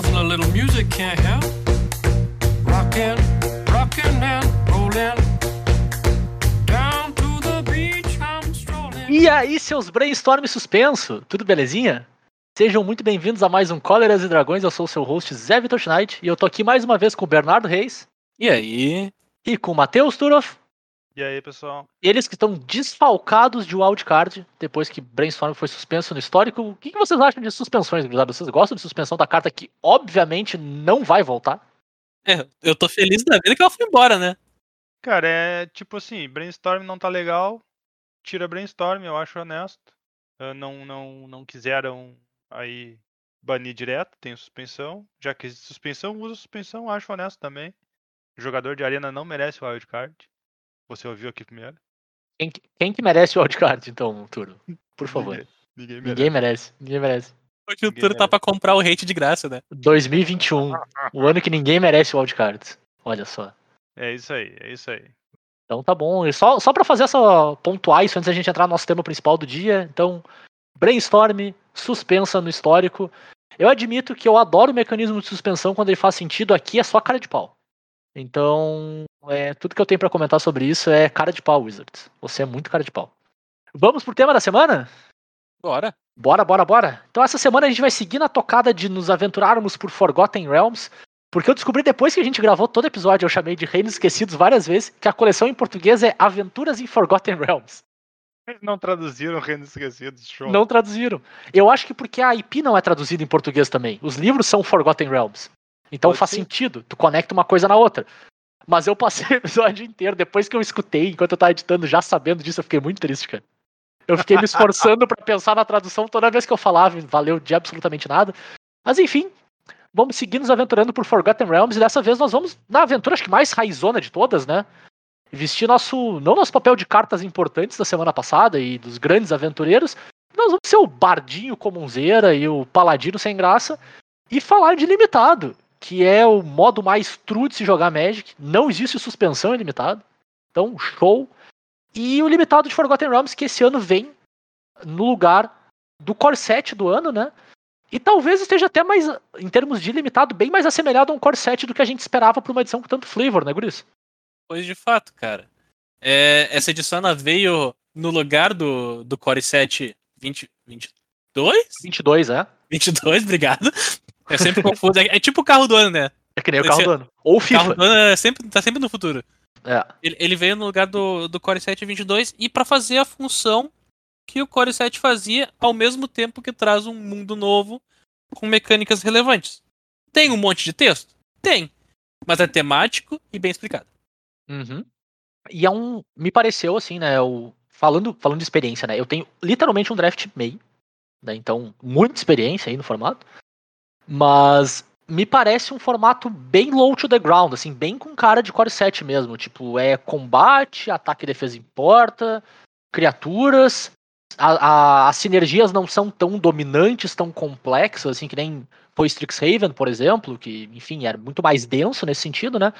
Wonderful a little music can't help. Rockin', rockin' and rollin'. Down to the beach I'm strolling. E aí, seus brainstorm suspenso, tudo belezinha? Sejam muito bem-vindos a mais um Cóleras e Dragões. Eu sou o seu host Zé Vitor Schneid e eu tô aqui mais uma vez com o Bernardo Reis E aí? e com o Matheus Turoff. E aí, pessoal? Eles que estão desfalcados de wildcard depois que Brainstorm foi suspenso no histórico. O que que vocês acham de suspensões, gurizada? Vocês gostam de suspensão da carta que, obviamente, não vai voltar? É, eu tô feliz da vida que ela foi embora, né? Cara, é tipo assim, brainstorm não tá legal, tira brainstorm, eu acho honesto. Ah, não, não, não quiseram aí banir direto, tem suspensão. Já que existe suspensão, usa suspensão, acho honesto também. O jogador de arena não merece o wildcard. Você ouviu aqui primeiro? Quem, que- quem que merece o wildcard, então, Turo? Por favor. Ninguém, ninguém merece. Ninguém merece. Ninguém merece. Porque o Turo tá pra comprar o hate de graça, né? 2021. o ano que ninguém merece o wildcard. Olha só. É isso aí, é isso aí. Então tá bom. E só, só para fazer essa pontuar isso antes da gente entrar no nosso tema principal do dia. Então, brainstorm, suspensa no histórico. Eu admito que eu adoro o mecanismo de suspensão quando ele faz sentido. Aqui é só cara de pau. Então, é, tudo que eu tenho pra comentar sobre isso é cara de pau, Wizards. Você é muito cara de pau. Vamos pro tema da semana? Bora. Bora, bora, bora. Então essa semana a gente vai seguir na tocada de nos aventurarmos por Forgotten Realms, porque eu descobri depois que a gente gravou todo episódio, eu chamei de Reinos Esquecidos várias vezes, que a coleção em português é Aventuras em Forgotten Realms. Eles não traduziram Reinos Esquecidos, show. Não traduziram. Eu acho que porque a IP não é traduzida em português também. Os livros são Forgotten Realms. Então Pode faz ser. sentido, tu conecta uma coisa na outra. Mas eu passei o episódio inteiro, depois que eu escutei, enquanto eu tava editando, já sabendo disso, eu fiquei muito triste, cara. Eu fiquei me esforçando pra pensar na tradução toda vez que eu falava, valeu de absolutamente nada. Mas enfim, vamos seguir nos aventurando por Forgotten Realms, e dessa vez nós vamos na aventura, acho que mais raizona de todas, né? Vestir nosso, não nosso papel de cartas importantes da semana passada e dos grandes aventureiros, nós vamos ser o bardinho comunzeira e o paladino sem graça e falar de limitado, que é o modo mais true de se jogar Magic. Não existe suspensão em limitado. Então, show. E o limitado de Forgotten Realms, que esse ano vem no lugar do Core 7 do ano, né? E talvez esteja até mais, em termos de limitado, bem mais assemelhado a um Core 7 do que a gente esperava para uma edição com tanto flavor, né, Guris? Pois de fato, cara. É, essa edição ela veio no lugar do, do Core 7 20, 22? 22, é? 22, obrigado. É sempre confuso. É, é tipo o carro do ano, né? É que nem o Esse carro é- do ano. Ou o O carro FIFA. do ano é sempre, tá sempre no futuro. É. Ele, ele veio no lugar do, do Core 7 22 e pra fazer a função que o Core 7 fazia ao mesmo tempo que traz um mundo novo com mecânicas relevantes. Tem um monte de texto? Tem. Mas é temático e bem explicado. Uhum. E é um. Me pareceu assim, né? O, falando, falando de experiência, né? Eu tenho literalmente um draft meio. Né, então, muita experiência aí no formato. Mas me parece um formato bem low to the ground, assim, bem com cara de Core 7 mesmo. Tipo, é combate, ataque e defesa importa, criaturas. A- a- as sinergias não são tão dominantes, tão complexas, assim, que nem foi Strixhaven, por exemplo, que, enfim, era muito mais denso nesse sentido, né?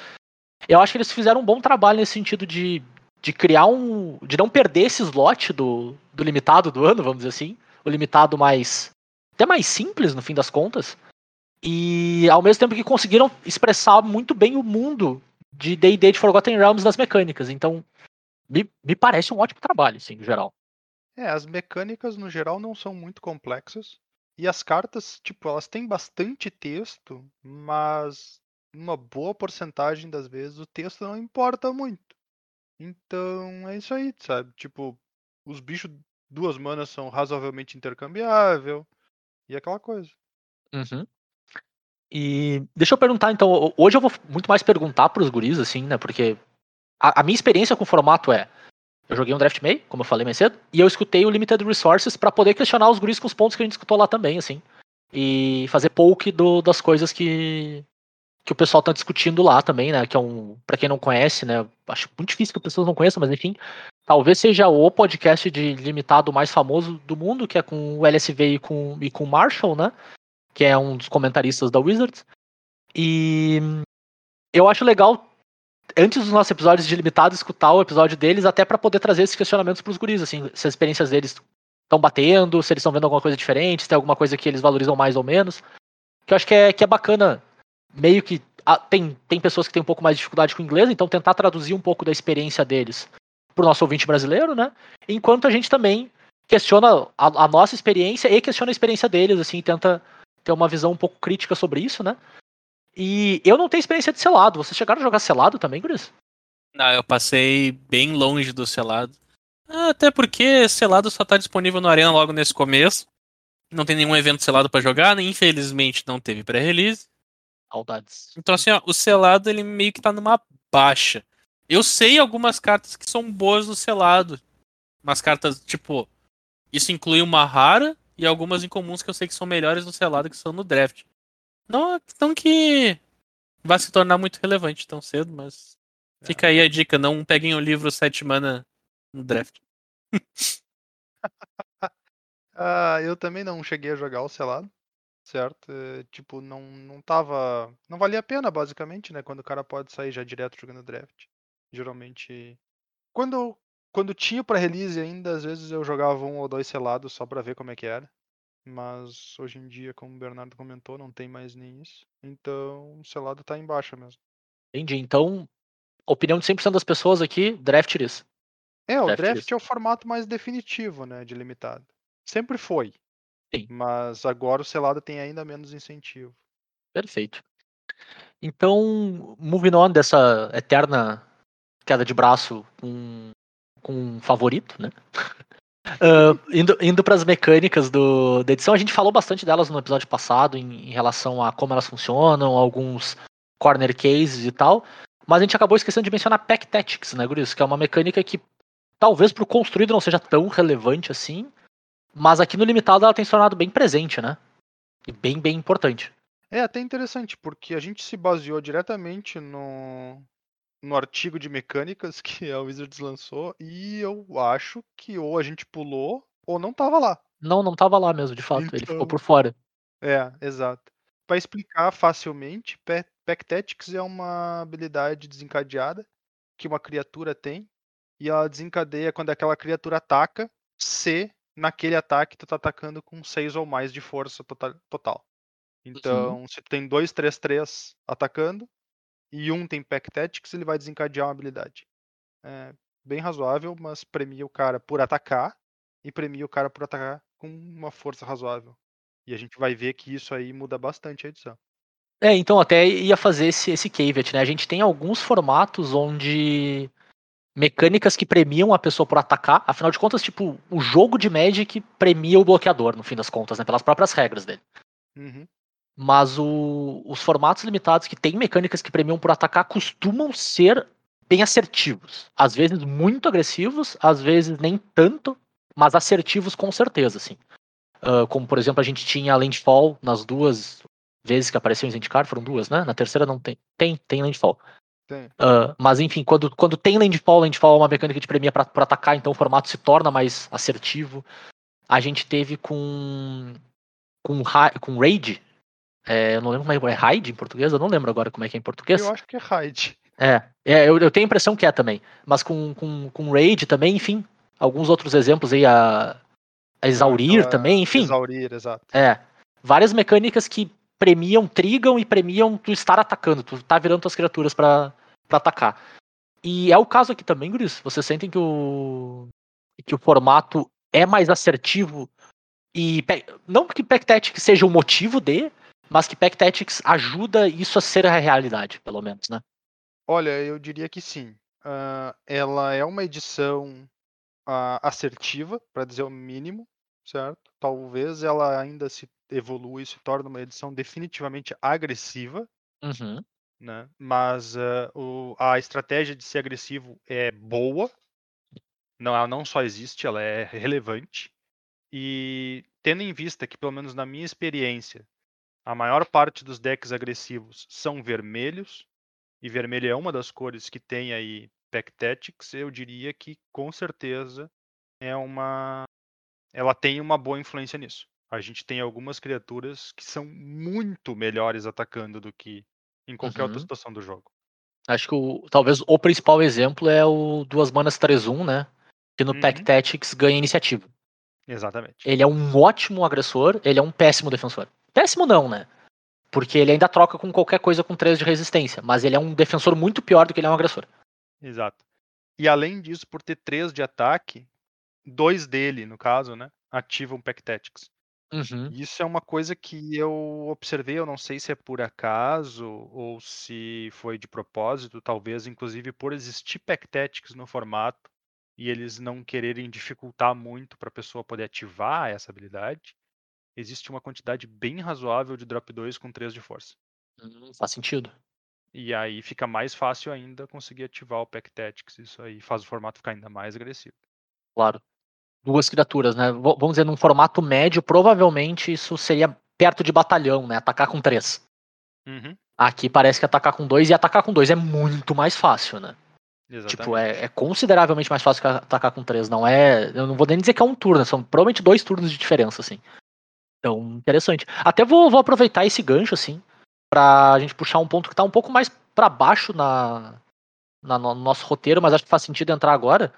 Eu acho que eles fizeram um bom trabalho nesse sentido de, de criar um. de não perder esse slot do, do limitado do ano, vamos dizer assim. O limitado mais. até mais simples, no fim das contas. E ao mesmo tempo que conseguiram expressar muito bem o mundo de DD de Forgotten Realms das mecânicas. Então, me, me parece um ótimo trabalho, assim, no geral. É, as mecânicas no geral não são muito complexas. E as cartas, tipo, elas têm bastante texto, mas uma boa porcentagem das vezes o texto não importa muito. Então é isso aí, sabe? Tipo, os bichos duas manas são razoavelmente intercambiável e aquela coisa. Uhum. E deixa eu perguntar, então, ho- hoje eu vou muito mais perguntar pros guris, assim, né? Porque a, a minha experiência com o formato é. Eu joguei um draft meio, como eu falei mais cedo, e eu escutei o Limited Resources pra poder questionar os guris com os pontos que a gente escutou lá também, assim. E fazer poke do, das coisas que, que o pessoal tá discutindo lá também, né? Que é um. Pra quem não conhece, né? Acho muito difícil que as pessoas não conheçam, mas enfim. Talvez seja o podcast de limitado mais famoso do mundo, que é com o LSV e com, e com o Marshall, né? Que é um dos comentaristas da Wizards. E eu acho legal, antes dos nossos episódios de limitado, escutar o episódio deles, até para poder trazer esses questionamentos pros guris, assim, se as experiências deles estão batendo, se eles estão vendo alguma coisa diferente, se tem alguma coisa que eles valorizam mais ou menos. que eu acho que é, que é bacana. Meio que. ah, tem, tem pessoas que têm um pouco mais de dificuldade com o inglês, então tentar traduzir um pouco da experiência deles pro nosso ouvinte brasileiro, né? Enquanto a gente também questiona a, a nossa experiência e questiona a experiência deles, assim, tenta ter uma visão um pouco crítica sobre isso, né? E eu não tenho experiência de selado. Vocês chegaram a jogar selado também, Guris? Não, eu passei bem longe do selado. Até porque selado só tá disponível no Arena logo nesse começo. Não tem nenhum evento selado pra jogar, né? infelizmente não teve pré-release. Saudades. Então assim, ó, o selado ele meio que tá numa baixa. Eu sei algumas cartas que são boas no selado. Umas cartas, tipo, isso inclui uma rara e algumas incomuns que eu sei que são melhores no selado que são no draft. Não, não que vai se tornar muito relevante tão cedo, mas fica aí a dica, não peguem o livro 7 mana no draft. Ah, eu também não cheguei a jogar o selado, certo? Eh, tipo, não, não tava. Não valia a pena, basicamente, né? Quando o cara pode sair já direto jogando draft. Geralmente. Quando, quando tinha pra release ainda, às vezes eu jogava um ou dois selados só pra ver como é que era. Mas hoje em dia, como o Bernardo comentou, não tem mais nem isso. Então o selado tá em baixa mesmo. Entendi. Então, opinião de 100% das pessoas aqui, draft this. É, o Draft draft é o formato mais definitivo, né, de limitado. Sempre foi. Sim. Mas agora o selado tem ainda menos incentivo. Perfeito. Então, moving on dessa eterna queda de braço com, com um favorito, né? Ah, indo indo para as mecânicas do, da edição, a gente falou bastante delas no episódio passado em, em relação a como elas funcionam, alguns corner cases e tal. Mas a gente acabou esquecendo de mencionar Pack Tactics, né, Guris? Que é uma mecânica que talvez pro construído não seja tão relevante assim, mas aqui no limitado ela tem se tornado bem presente, né? E bem, bem importante. É até interessante, porque a gente se baseou diretamente no, no artigo de mecânicas que a Wizards lançou, e eu acho que ou a gente pulou ou não tava lá. Não, não tava lá mesmo, de fato. Ele ficou Então- por fora. É, exato. Para explicar facilmente, Pack Tactics é uma habilidade desencadeada que uma criatura tem e ela desencadeia quando aquela criatura ataca, se naquele ataque tu tá atacando com 6 ou mais de força total. total. Então, se tu tem dois 3-3 atacando e um tem Pack Tactics, ele vai desencadear uma habilidade. É bem razoável, mas premia o cara por atacar e premia o cara por atacar com uma força razoável. E a gente vai ver que isso aí muda bastante a edição. É, então até ia fazer esse, esse caveat, né? A gente tem alguns formatos onde mecânicas que premiam a pessoa por atacar, afinal de contas, tipo, o jogo de Magic premia o bloqueador, no fim das contas, né? Pelas próprias regras dele. Uhum. Mas o- os formatos limitados que têm mecânicas que premiam por atacar costumam ser bem assertivos. Às vezes muito agressivos, às vezes nem tanto, mas assertivos com certeza, assim. Ah, como, por exemplo, a gente tinha Landfall nas duas vezes que apareceu em Zendikar, foram duas, né? Na terceira não tem. Tem, tem Landfall. Tem. Ah, mas enfim, quando, quando tem Landfall, Landfall é uma mecânica de premia por atacar, então o formato se torna mais assertivo. A gente teve com. com, com Raid. É, eu não lembro como é, é Raid em português, eu não lembro agora como é que é em português. Eu acho que é Raid. É, é eu, eu tenho a impressão que é também. Mas com, com, com Raid também, enfim. Alguns outros exemplos aí, a, a Exaurir Aquela também, enfim. Exaurir, exato. É. Várias mecânicas que premiam, trigam e premiam tu estar atacando, tu tá virando tuas criaturas pra, pra atacar. E é o caso aqui também, Guris. Vocês sentem que o. que o formato é mais assertivo e. Não que Pack Tactics seja o motivo de, mas que Pack Tactics ajuda isso a ser a realidade, pelo menos, né? Olha, eu diria que sim. Ah, ela é uma edição ah, assertiva, para dizer o mínimo, certo? Talvez ela ainda se evolua e se torne uma edição definitivamente agressiva, Uhum. né? Mas ah, o- a estratégia de ser agressivo é boa. Não, ela não só existe, ela é relevante. E tendo em vista que, pelo menos na minha experiência, a maior parte dos decks agressivos são vermelhos, e vermelho é uma das cores que tem aí Pack Tactics, eu diria que com certeza é uma. Ela tem uma boa influência nisso. A gente tem algumas criaturas que são muito melhores atacando do que em qualquer outra Uhum. situação do jogo. Acho que o, talvez o principal exemplo é o Duas Manas 3-1, né? Que no Pack Uhum. Tactics ganha iniciativa. Exatamente. Ele é um ótimo agressor, ele é um péssimo defensor. Péssimo não, né? Porque ele ainda troca com qualquer coisa com 3 de resistência, mas ele é um defensor muito pior do que ele é um agressor. Exato. E além disso, por ter 3 de ataque, dois dele, no caso, né, ativam Pack Tactics. Uhum. Isso é uma coisa que eu observei, eu não sei se é por acaso ou se foi de propósito, talvez inclusive por existir Pack Tactics no formato e eles não quererem dificultar muito para a pessoa poder ativar essa habilidade. Existe uma quantidade bem razoável de drop 2 com 3 de força. Hum, faz sentido. E aí fica mais fácil ainda conseguir ativar o Pack Tactics. Isso aí faz o formato ficar ainda mais agressivo. Claro. Duas criaturas, né? V- Vamos dizer, num formato médio, provavelmente isso seria perto de batalhão, né? Atacar com três. Uhum, Aqui parece que atacar com dois, e atacar com dois é muito mais fácil, né? exatamente. Tipo, é, é consideravelmente mais fácil que atacar com três. Não é. Eu não vou nem dizer que é um turno, são provavelmente dois turnos de diferença, assim. Então, interessante. Até vou, vou aproveitar esse gancho, assim, pra gente puxar um ponto que tá um pouco mais pra baixo na, na- no nosso roteiro, mas acho que faz sentido entrar agora.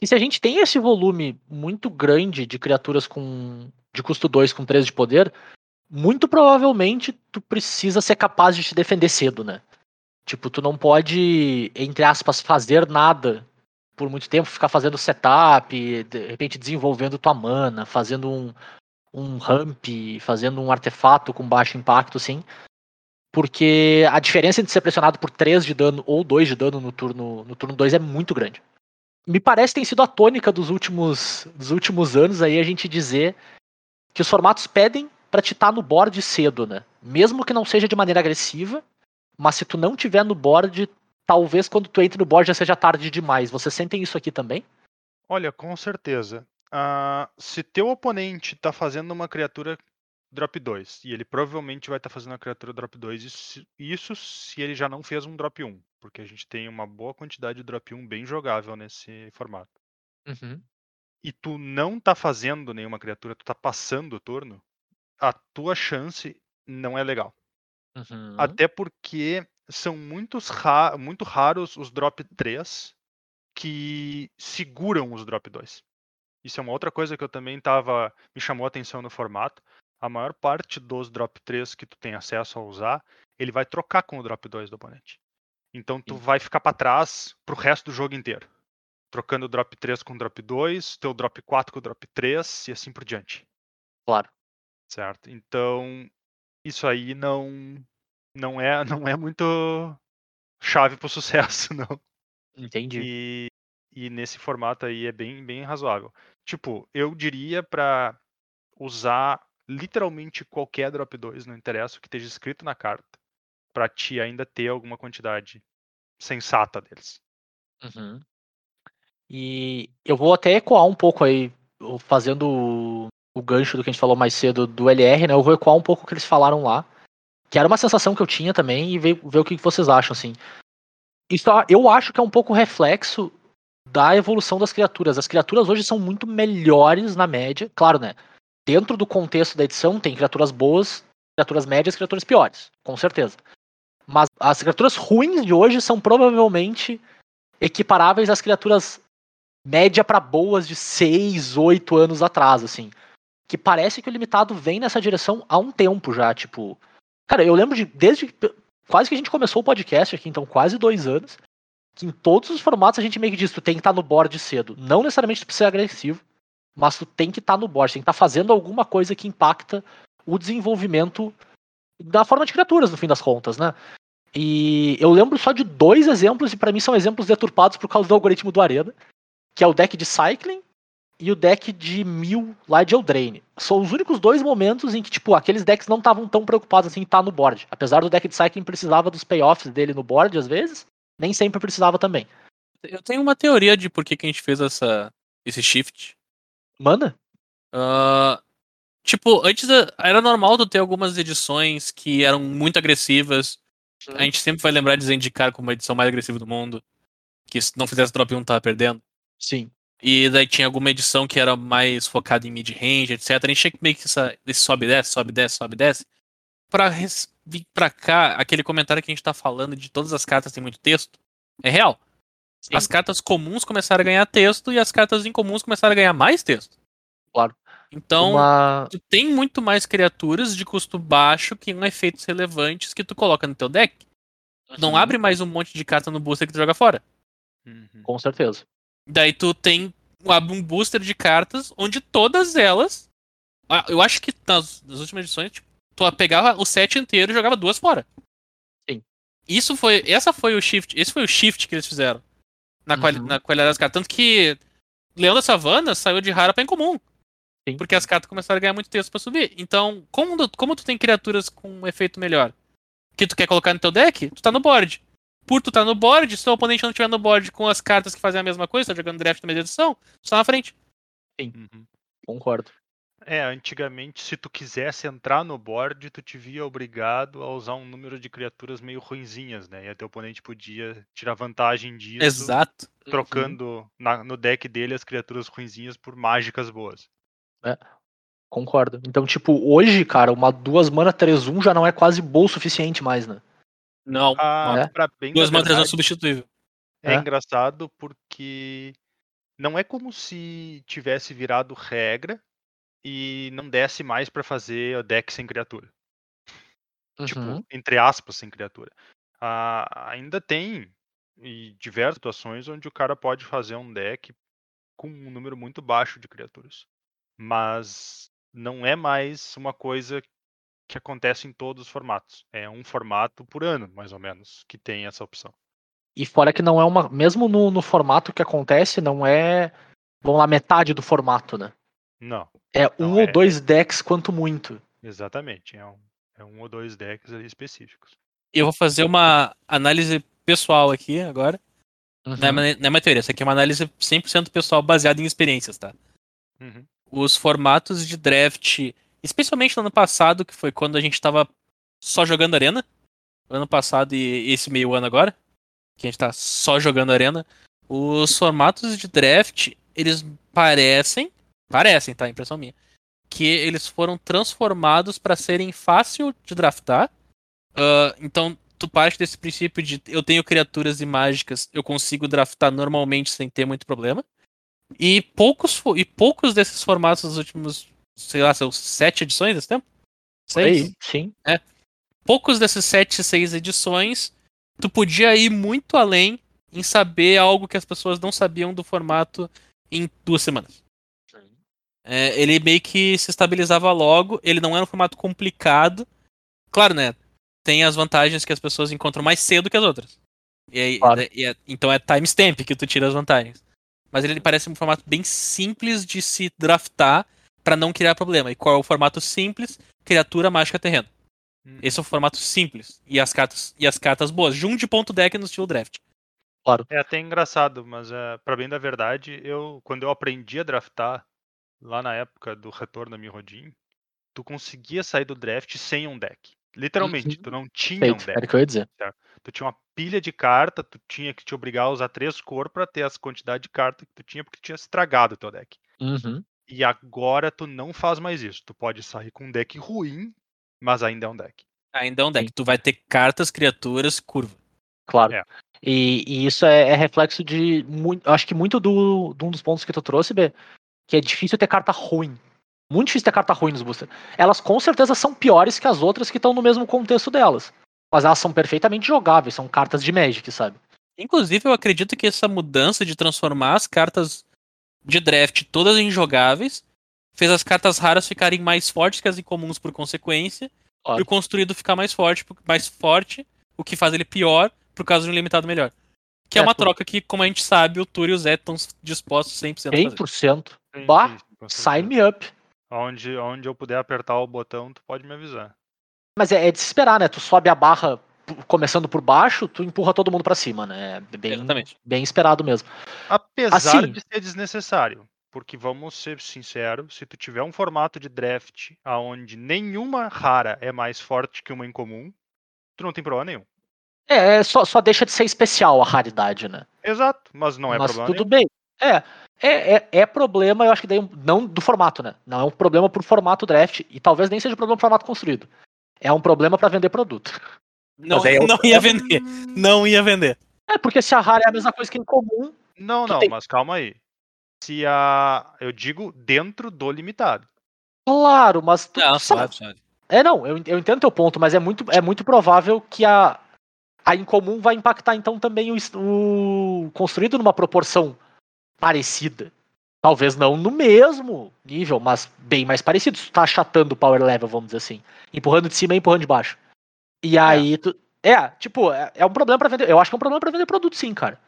E se a gente tem esse volume muito grande de criaturas com de custo 2 com 3 de poder, muito provavelmente tu precisa ser capaz de te defender cedo, né? Tipo, tu não pode, entre aspas, fazer nada por muito tempo, ficar fazendo setup, de repente desenvolvendo tua mana, fazendo um, um ramp, fazendo um artefato com baixo impacto, assim. Porque a diferença entre ser pressionado por 3 de dano ou 2 de dano no turno no turno 2 é muito grande. Me parece que tem sido a tônica dos últimos, dos últimos anos aí a gente dizer que os formatos pedem pra te estar no board cedo, né? Mesmo que não seja de maneira agressiva, mas se tu não tiver no board, talvez quando tu entre no board já seja tarde demais. Vocês sentem isso aqui também? Olha, com certeza. Ah, se teu oponente tá fazendo uma criatura drop 2, e ele provavelmente vai estar fazendo uma criatura drop 2, isso, isso se ele já não fez um drop 1, porque a gente tem uma boa quantidade de drop 1 bem jogável nesse formato. Uhum. E tu não tá fazendo nenhuma criatura, tu tá passando o turno, a tua chance não é legal. Uhum. Até porque são muitos ra- muito raros os drop 3 que seguram os drop 2. Isso é uma outra coisa que eu também tava. me chamou a atenção no formato. A maior parte dos drop 3 que tu tem acesso a usar, ele vai trocar com o drop 2 do oponente. Então tu Sim. vai ficar para trás pro resto do jogo inteiro. Trocando o drop 3 com o drop 2, teu drop 4 com o drop 3 e assim por diante. Claro. Certo? Então, isso aí não não é não é muito chave pro sucesso, não. Entendi. E, e nesse formato aí é bem bem razoável. Tipo, eu diria pra usar literalmente qualquer drop 2, não interessa o que esteja escrito na carta, pra ti ainda ter alguma quantidade sensata deles. Uhum. E eu vou até ecoar um pouco aí, fazendo o, gancho do que a gente falou mais cedo do LR, né? Eu vou ecoar um pouco o que eles falaram lá. Que era uma sensação que eu tinha também e ver, ver o que vocês acham, assim. Isso eu acho que é um pouco reflexo da evolução das criaturas. As criaturas hoje são muito melhores na média. Claro, né? Dentro do contexto da edição, tem criaturas boas, criaturas médias, criaturas piores, com certeza. Mas as criaturas ruins de hoje são provavelmente equiparáveis às criaturas média pra boas de 6, 8 anos atrás, assim. Que parece que o limitado vem nessa direção há um tempo já, tipo. Cara, eu lembro de desde quase que a gente começou o podcast aqui, então quase dois anos, que em todos os formatos a gente meio que diz, tu tem que estar no board cedo. Não necessariamente tu precisa ser agressivo, mas tu tem que estar no board, tem que estar fazendo alguma coisa que impacta o desenvolvimento da forma de criaturas, no fim das contas, né? E eu lembro só de dois exemplos, e pra mim são exemplos deturpados por causa do algoritmo do Arena, que é o deck de Cycling e o deck de Mil lá de Eldraine. São os únicos dois momentos em que, tipo, aqueles decks não estavam tão preocupados assim em estar no board. Apesar do deck de Cycling precisava dos payoffs dele no board, às vezes, nem sempre precisava também. Eu tenho uma teoria de por que, que a gente fez essa, esse shift. Mana? Ah, tipo, antes era normal tu ter algumas edições que eram muito agressivas. A gente sempre vai lembrar de Zendikar como a edição mais agressiva do mundo. Que se não fizesse drop 1 tava perdendo. Sim. E daí tinha alguma edição que era mais focada em mid-range, etc. A gente tinha que meio que essa, esse sobe e desce, sobe e desce, sobe e desce. Pra vir pra cá, aquele comentário que a gente tá falando de todas as cartas tem muito texto, é real. Sim. As cartas comuns começaram a ganhar texto e as cartas incomuns começaram a ganhar mais texto. Claro. Então, Uma... tu tem muito mais criaturas de custo baixo que com efeitos relevantes que tu coloca no teu deck. Não Uhum. abre mais um monte de carta no booster que tu joga fora. Uhum. Com certeza. Daí tu tem abre um booster de cartas onde todas elas. Eu acho que nas, nas últimas edições, tipo, tu pegava o set inteiro e jogava duas fora. Sim. Isso foi. Essa foi o shift. Esse foi o shift que eles fizeram. Na, quali- Uhum. na qualidade das cartas. Tanto que Leão da Savana saiu de rara pra incomum. Sim. Porque as cartas começaram a ganhar muito texto pra subir. Então, como, tu- como tu tem criaturas com um efeito melhor que tu quer colocar no teu deck, tu tá no board. Por tu tá no board, se o oponente não tiver no board com as cartas que fazem a mesma coisa, tá jogando draft na mesma edição, tu tá na frente. Uhum. Concordo. É, antigamente, se tu quisesse entrar no board, tu te via obrigado a usar um número de criaturas meio ruinzinhas, né? E aí teu oponente podia tirar vantagem disso, Exato. trocando na- no deck dele as criaturas ruinzinhas por mágicas boas. Concordo. Então, tipo, hoje, cara, uma duas mana 3-1 já não é quase bom o suficiente mais, né? Não. Ah, É. pra bem Duas mantras não verdade, substituível. é É. engraçado porque não é como se tivesse virado regra e não desse mais pra fazer o deck sem criatura. tipo, Uhum. entre aspas, sem criatura. Ah, ainda tem e diversas situações onde o cara pode fazer um deck com um número muito baixo de criaturas. Mas não é mais uma coisa que acontece em todos os formatos. É um formato por ano, mais ou menos, que tem essa opção. E fora que não é uma. Mesmo no, no formato que acontece, não é. Vamos lá, metade do formato, né? Não, É Não, um é- ou dois decks, quanto muito. exatamente. É um, é um ou dois decks ali específicos. Eu vou fazer uma análise pessoal aqui agora. Não, é, Uhum. uma- não é uma teoria, isso aqui é uma análise 100% pessoal baseada em experiências, tá? Uhum. Os formatos de draft, especialmente no ano passado, que foi quando a gente tava só jogando Arena. Ano passado e esse meio ano agora, que a gente tá só jogando Arena. Os formatos de draft, eles parecem, parecem, tá? Impressão minha, que eles foram transformados para serem fácil de draftar. Ah, então, tu parte desse princípio de eu tenho criaturas e mágicas, eu consigo draftar normalmente sem ter muito problema. E poucos, e poucos desses formatos dos últimos, sei lá, são sete edições desse tempo? Seis? Aí, sim. poucos desses sete, seis edições, tu podia ir muito além em saber algo que as pessoas não sabiam do formato em duas semanas. É, ele meio que se estabilizava logo, ele não era um formato complicado. Claro, né? Tem as vantagens que as pessoas encontram mais cedo que as outras. E aí, Claro. e é- então é timestamp que tu tira as vantagens. Mas ele parece um formato bem simples de se draftar pra não criar problema. E qual é o formato simples? Criatura mágica terreno. Uhum. Esse é o formato simples. E as cartas, e as cartas boas. Junte ponto deck no estilo draft. É até engraçado, mas é, para bem da verdade, eu quando eu aprendi a draftar lá na época do retorno da Mirrodin, tu conseguia sair do draft sem um deck. Literalmente, Uhum. tu não tinha um Feito. deck. Era o que eu ia dizer. Tu tinha uma pilha de carta, tu tinha que te obrigar a usar três cor pra ter as quantidade de carta que tu tinha, porque tu tinha estragado o teu deck. Uhum. E agora tu não faz mais isso. Tu pode sair com um deck ruim, mas ainda é um deck. Ainda é um deck. Sim. Tu vai ter cartas, criaturas, curva. Claro. É. E, e isso é, é reflexo de. Muito, acho que muito do, de um dos pontos que tu trouxe, B, que é difícil ter carta ruim. Muito difícil ter carta ruim nos boosters. Elas com certeza são piores que as outras que estão no mesmo contexto delas. Mas elas são perfeitamente jogáveis, são cartas de Magic, sabe? Inclusive, eu acredito que essa mudança de transformar as cartas de draft todas em jogáveis fez as cartas raras ficarem mais fortes que as incomuns por consequência. Claro. E o construído ficar mais forte, mais forte, o que faz ele pior por causa de um limitado melhor. Que é, É, uma por- troca que, como a gente sabe, o Túlio e o Zé estão dispostos 100% a fazer. 100%. Sim, Bah, sim, Sign me up. Onde, onde eu puder apertar o botão, tu pode me avisar. Mas é, é de se esperar, né? Tu sobe a barra começando por baixo, tu empurra todo mundo pra cima, né? É bem, Exatamente. bem esperado mesmo. Apesar Assim- de ser desnecessário. Porque vamos ser sinceros, se tu tiver um formato de draft aonde nenhuma rara é mais forte que uma incomum, tu não tem problema nenhum. É, é, só, só deixa de ser especial a raridade, né? Exato, mas não é Mas problema tudo nenhum. bem. É, é, é, é problema, eu acho que daí, não do formato, né? Não é um problema pro formato draft, e talvez nem seja um problema pro formato construído. É um problema pra vender produto. Não, é não ia vender. Não ia vender. É, porque se a rara é a mesma coisa que em comum, Não, não, tem- mas calma aí. Se a. Eu digo dentro do limitado. Claro, mas tu Não, sabe-. É, não, eu, eu entendo teu ponto, mas é muito, é muito provável que a, a incomum vai impactar então também o, o construído numa proporção parecida. Talvez não no mesmo nível, mas bem mais parecido. Tu tá achatando o power level, vamos dizer assim. Empurrando de cima e empurrando de baixo. E aí tu. É, tipo, é, é um problema pra vender. Eu acho que é um problema pra vender produto, sim, cara.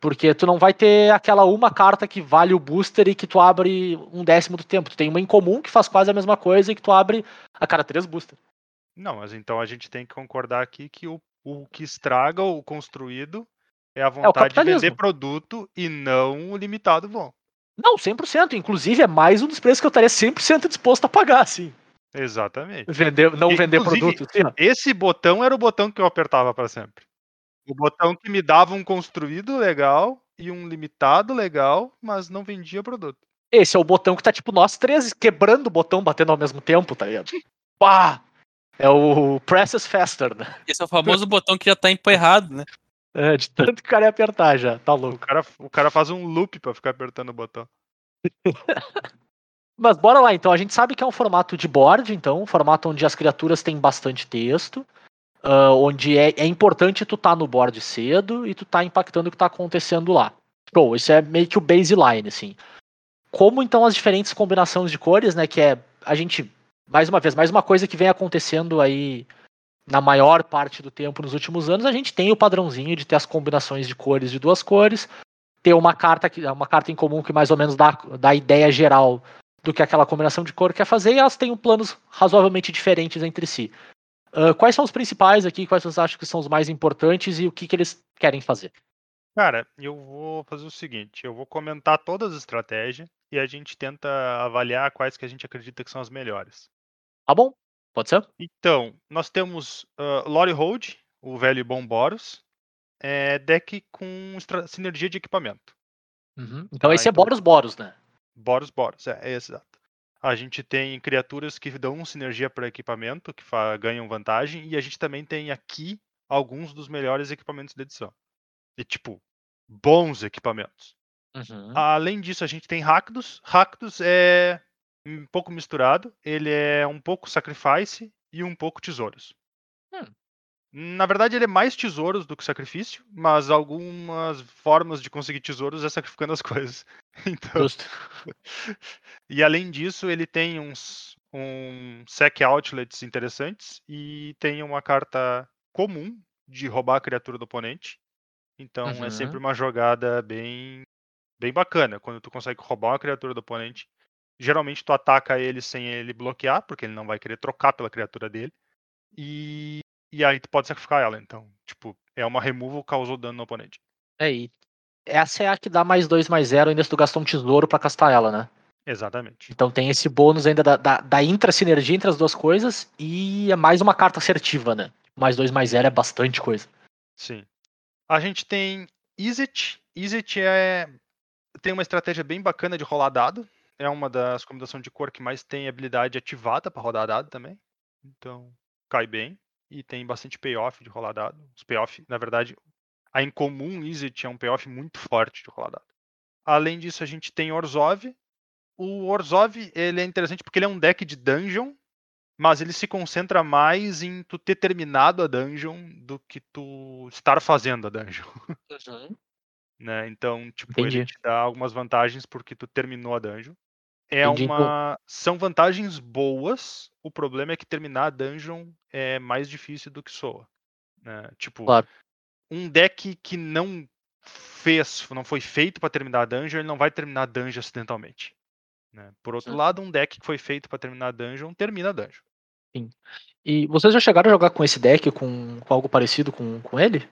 Porque tu não vai ter aquela uma carta que vale o booster e que tu abre um décimo do tempo. Tu tem uma incomum que faz quase a mesma coisa e que tu abre a cada três booster. Não, mas então a gente tem que concordar aqui que o, o que estraga o construído é a vontade de capitalismo. vender produto e não o limitado bom. Não, 100%. Inclusive, é mais um dos preços que eu estaria 100% disposto a pagar, assim. Exatamente. Vender, não E, vender produto. Ó. Esse botão era o botão que eu apertava para sempre. O botão que me dava um construído legal e um limitado legal, mas não vendia produto. Esse é o botão que tá, tipo, nós três quebrando o botão, batendo ao mesmo tempo, tá ligado? Pá! É o Presses Faster, né? Esse é o famoso botão que já tá emperrado, né? É, de tanto que o cara ia apertar já, tá O louco. cara, o cara faz um loop para ficar apertando o botão. Mas bora lá, então. A gente sabe que é um formato de board, então, um formato onde as criaturas têm bastante texto, ah, onde é, é importante tu tá no board cedo e tu tá impactando o que tá acontecendo lá. Show, isso é meio que o baseline, assim. Como então as diferentes combinações de cores, né, que é a gente, mais uma vez, mais uma coisa que vem acontecendo aí na maior parte do tempo nos últimos anos, a gente tem o padrãozinho de ter as combinações de cores de duas cores, ter uma carta que uma carta em comum que mais ou menos dá, dá a ideia geral do que aquela combinação de cor quer fazer, e elas têm planos razoavelmente diferentes entre si. Ah, quais são os principais aqui? Quais vocês acham que são os mais importantes e o que, que eles querem fazer? Cara, eu vou fazer o seguinte, eu vou comentar todas as estratégias e a gente tenta avaliar quais que a gente acredita que são as melhores. Tá bom? Pode ser? Então, nós temos uh, Lore Hold, o velho e bom Boros, é, deck com sinergia de equipamento. Então Ah, esse é então- Boros Boros, né? Boros, Boros, é, é exato. A gente tem criaturas que dão sinergia para equipamento, que ganham vantagem, e a gente também tem aqui alguns dos melhores equipamentos da edição. E, tipo, bons equipamentos. Uhum. Além disso, a gente tem Rakdos. Rakdos é um pouco misturado. Ele é um pouco sacrifice e um pouco tesouros. Hum. Na verdade, ele é mais tesouros do que sacrifício, mas algumas formas de conseguir tesouros é sacrificando as coisas. Então, Justo. e além disso, ele tem uns um sec outlets interessantes e tem uma carta comum de roubar a criatura do oponente. Então Uhum. é sempre uma jogada bem bem bacana quando tu consegue roubar uma criatura do oponente. Geralmente tu ataca ele sem ele bloquear, porque ele não vai querer trocar pela criatura dele. E e aí tu pode sacrificar ela. Então, tipo, é uma removal causou dano no oponente. É, e essa é a que dá mais dois mais zero ainda se tu gastar um tesouro pra castar ela, né? Exatamente. Então tem esse bônus ainda da, da, da intra-sinergia entre as duas coisas e é mais uma carta assertiva, né? Mais dois mais zero é bastante coisa. Sim. A gente tem Izzet. Izzet é tem uma estratégia bem bacana de rolar dado. É uma das combinações de cor que mais tem habilidade ativada para rodar dado também. Então, cai bem. E tem bastante payoff de rolar dado. Os payoff, na verdade, a incomum Izzet é um payoff muito forte de rolar dado. Além disso, a gente tem Orzhov. O Orzhov, ele é interessante porque ele é um deck de dungeon, mas ele se concentra mais em tu ter terminado a dungeon do que tu estar fazendo a dungeon, né? Então, tipo, ele Entendi. te dá algumas vantagens porque tu terminou a dungeon. É Entendi, então. uma são vantagens boas. O problema é que terminar a dungeon é mais difícil do que soa, né? Tipo, Claro. um deck que não fez, não foi feito para terminar a dungeon, ele não vai terminar a dungeon acidentalmente. né? Por outro Sim. lado, um deck que foi feito para terminar a dungeon, termina a dungeon. E vocês já chegaram a jogar com esse deck, com, com algo parecido com, com ele?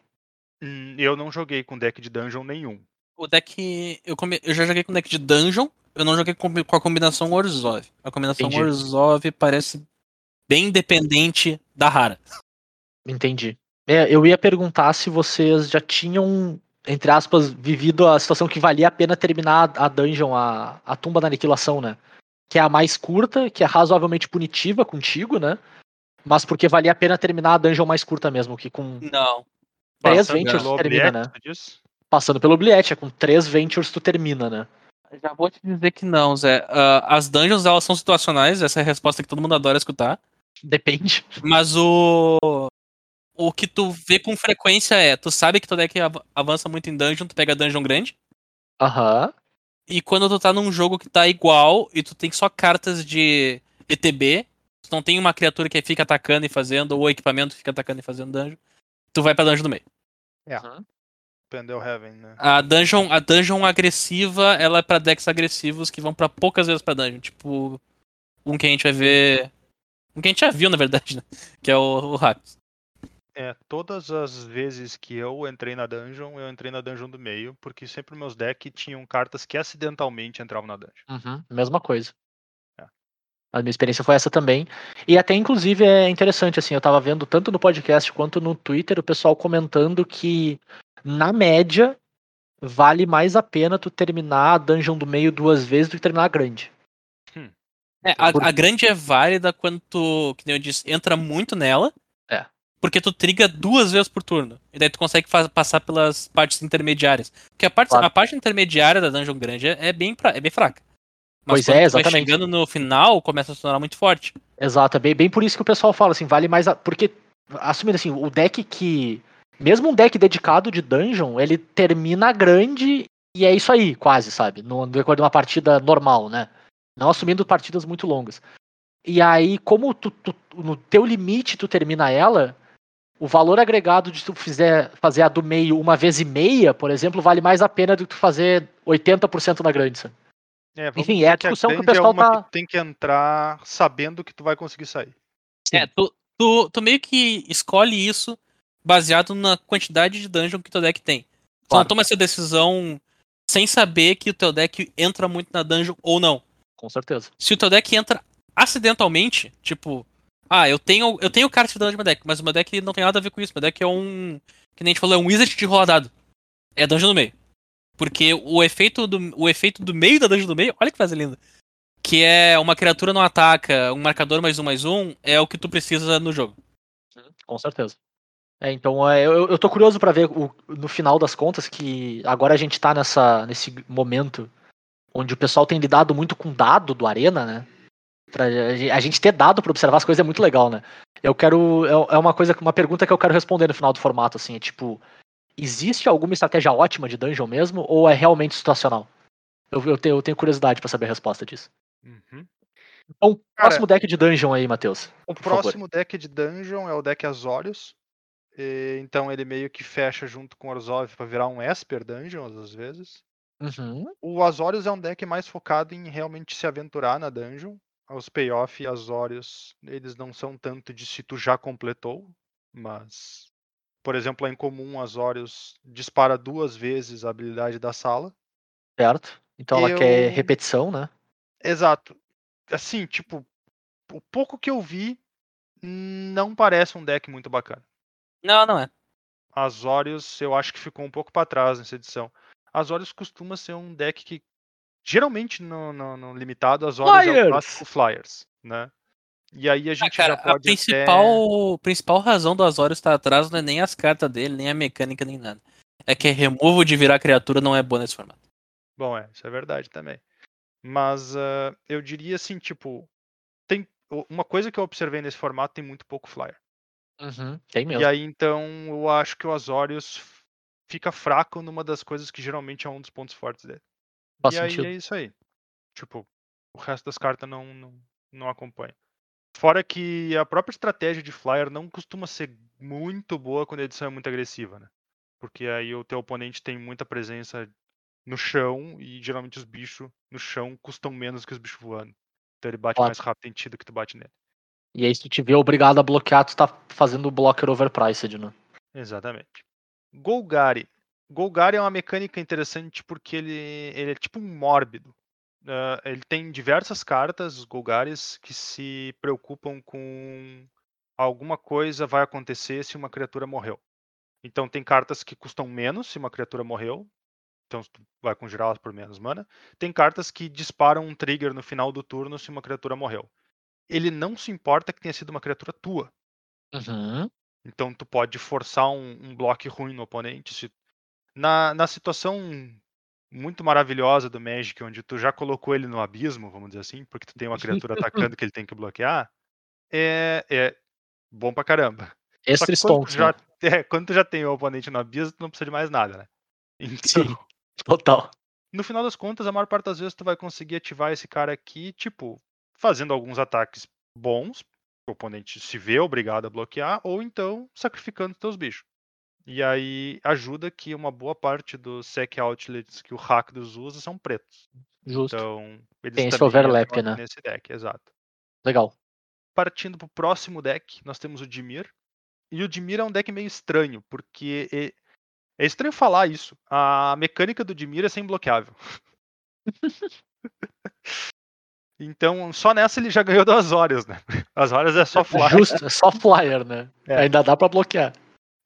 Hum, Eu não joguei com deck de dungeon nenhum. O deck. Eu, come- eu já joguei com deck de Dungeon, eu não joguei com, com a combinação Orzhov. A combinação Entendi. Orzhov parece bem dependente da rara. Entendi. É, eu ia perguntar se vocês já tinham, entre aspas, vivido a situação que valia a pena terminar a dungeon, a, a tumba da aniquilação, né? Que é a mais curta, que é razoavelmente punitiva contigo, né? Mas porque valia a pena terminar a dungeon mais curta mesmo, que com Não. Três Passando ventures pelo tu termina, né? tu? Passando pelo Obliette, é com três ventures tu termina, né? Já vou te dizer que não, Zé. Ah, as dungeons, elas são situacionais, essa é a resposta que todo mundo adora escutar. Depende. Mas o. O que tu vê com frequência é, tu sabe que teu deck av- avança muito em dungeon, tu pega dungeon grande. Aham. E quando tu tá num jogo que tá igual e tu tem só cartas de ETB, tu não tem uma criatura que fica atacando e fazendo, ou equipamento que fica atacando e fazendo dungeon, tu vai pra dungeon do meio. Uhum. Pendel Heaven, né? A dungeon, a dungeon agressiva, ela é pra decks agressivos que vão pra poucas vezes pra dungeon. Tipo, um que a gente vai ver. Um que a gente já viu, na verdade, né? Que é o, o Rakdos. É, todas as vezes que eu entrei na dungeon, eu entrei na dungeon do meio, porque sempre meus decks tinham cartas que acidentalmente entravam na dungeon. Uhum. Mesma coisa. A minha experiência foi essa também. E até, inclusive, é interessante, assim, eu tava vendo tanto no podcast quanto no Twitter o pessoal comentando que, na média, vale mais a pena tu terminar a dungeon do meio duas vezes do que terminar a grande. É, a, a grande é válida quando tu, que nem eu disse, entra muito nela. É. Porque tu triga duas vezes por turno. E daí tu consegue fa- passar pelas partes intermediárias. Porque a parte, Claro. a parte intermediária da dungeon grande é, é bem, pra- é bem fraca. Pois quando é, tu vai exatamente. chegando no final, começa a se tornar muito forte. Exato, é bem, bem por isso que o pessoal fala, assim, vale mais a... Porque, assumindo assim, o deck que... Mesmo um deck dedicado de dungeon, ele termina grande e é isso aí, quase, sabe? No, no decorrer de uma partida normal, né? Não assumindo partidas muito longas. E aí, como tu, tu- no teu limite tu termina ela, o valor agregado de tu fizer, fazer a do meio uma vez e meia, por exemplo, vale mais a pena do que tu fazer 80% na grande, sabe? É, vamos Enfim, é a que discussão que o grande pessoal é uma tá- que tem que entrar sabendo que tu vai conseguir sair. Sim. É, tu, tu, tu meio que escolhe isso baseado na quantidade de dungeon que teu deck tem. Tu não Claro. toma essa decisão sem saber que o teu deck entra muito na dungeon ou não. Com certeza. Se o teu deck entra acidentalmente, tipo, ah, eu tenho, eu tenho cartas de dungeon no meu deck, mas o meu deck não tem nada a ver com isso. Meu deck é um. Que nem a gente falou, é um wizard de roladado. É dungeon no meio. Porque o efeito do, o efeito do meio da dungeon do meio, olha que fase linda. Que é uma criatura não ataca, um marcador mais um mais um, é o que tu precisa no jogo. Com certeza. É, então é, eu, eu tô curioso pra ver o- no final das contas que agora a gente tá nessa, nesse momento onde o pessoal tem lidado muito com dado do Arena, né? Pra a gente ter dado pra observar as coisas é muito legal, né? Eu quero. É é uma coisa, uma pergunta que eu quero responder no final do formato, assim, é tipo. Existe alguma estratégia ótima de dungeon mesmo, ou é realmente situacional? Eu, eu tenho, eu tenho curiosidade pra saber a resposta disso. Uhum. Então, Cara, próximo deck de dungeon aí, Matheus. O por favor. próximo deck de dungeon é o deck Azorius. E, então ele meio que fecha junto com o Orzhov pra virar um Esper Dungeon às vezes. Uhum. O Azorius é um deck mais focado em realmente se aventurar na dungeon. Os payoff e Azorius, eles não são tanto de se tu já completou, mas por exemplo, é incomum o Azorius dispara duas vezes a habilidade da sala. Certo? Então ela quer Eu- repetição, né? Exato. Assim, tipo, o pouco que eu vi não parece um deck muito bacana. Não, não é. Azorius, eu acho que ficou um pouco para trás nessa edição. Azorius costuma ser um deck que, geralmente no, no, no limitado, Azorius é Flyers! o clássico Flyers, né? E aí a Ah, gente cara, já pode a principal, principal razão do Azorius estar atrás não é nem as cartas dele, nem a mecânica, nem nada. É que removo de virar criatura não é bom nesse formato. até... Bom, é, isso é verdade também. Mas ah, eu diria assim, tipo, tem uma coisa que eu observei nesse formato tem muito pouco Flyer. Uhum, tem mesmo. E aí então eu acho que o Azorius fica fraco numa das coisas que geralmente é um dos pontos fortes dele. Faz e aí sentido. é isso aí. Tipo, o resto das cartas não, não, não acompanha. Fora que a própria estratégia de Flyer não costuma ser muito boa quando a edição é muito agressiva, né? Porque aí o teu oponente tem muita presença no chão e geralmente os bichos no chão custam menos que os bichos voando. Então ele bate mais rápido em ti do que tu bate nele. E aí, se tu te vê obrigado a bloquear, tu tá fazendo o blocker overpriced, né? Exatamente. Golgari. Golgari é uma mecânica interessante porque ele, ele é tipo um mórbido. Ah, ele tem diversas cartas, os Golgaris, que se preocupam com alguma coisa vai acontecer se uma criatura morreu. Então tem cartas que custam menos se uma criatura morreu. Então tu vai conjurá-las por menos mana. Tem cartas que disparam um trigger no final do turno se uma criatura morreu. Ele não se importa que tenha sido uma criatura tua. Uhum. Então tu pode forçar um, um bloco ruim no oponente. Se... Na, na situação muito maravilhosa do Magic, onde tu já colocou ele no abismo, vamos dizer assim, porque tu tem uma criatura atacando que ele tem que bloquear, é, é bom pra caramba. Extra que quando tu, stonks, já, né? é, quando tu já tem o oponente no abismo, tu não precisa de mais nada, né? Então, Sim. Total. no final das contas, a maior parte das vezes tu vai conseguir ativar esse cara aqui, tipo, fazendo alguns ataques bons, o oponente se vê obrigado a bloquear, ou então sacrificando teus bichos. E aí ajuda que uma boa parte dos sec outlets que o Rakdos usa são pretos. Justo. Então, eles Tem esse overlap, né? nesse deck, exato. Legal. Partindo pro próximo deck, nós temos o Dimir. E o Dimir é um deck meio estranho, porque é, é estranho falar isso. A mecânica do Dimir é sem bloqueável. então, só nessa ele já ganhou duas horas, né? As horas é só fly. Justo, é só flyer, né? É. Ainda dá pra bloquear.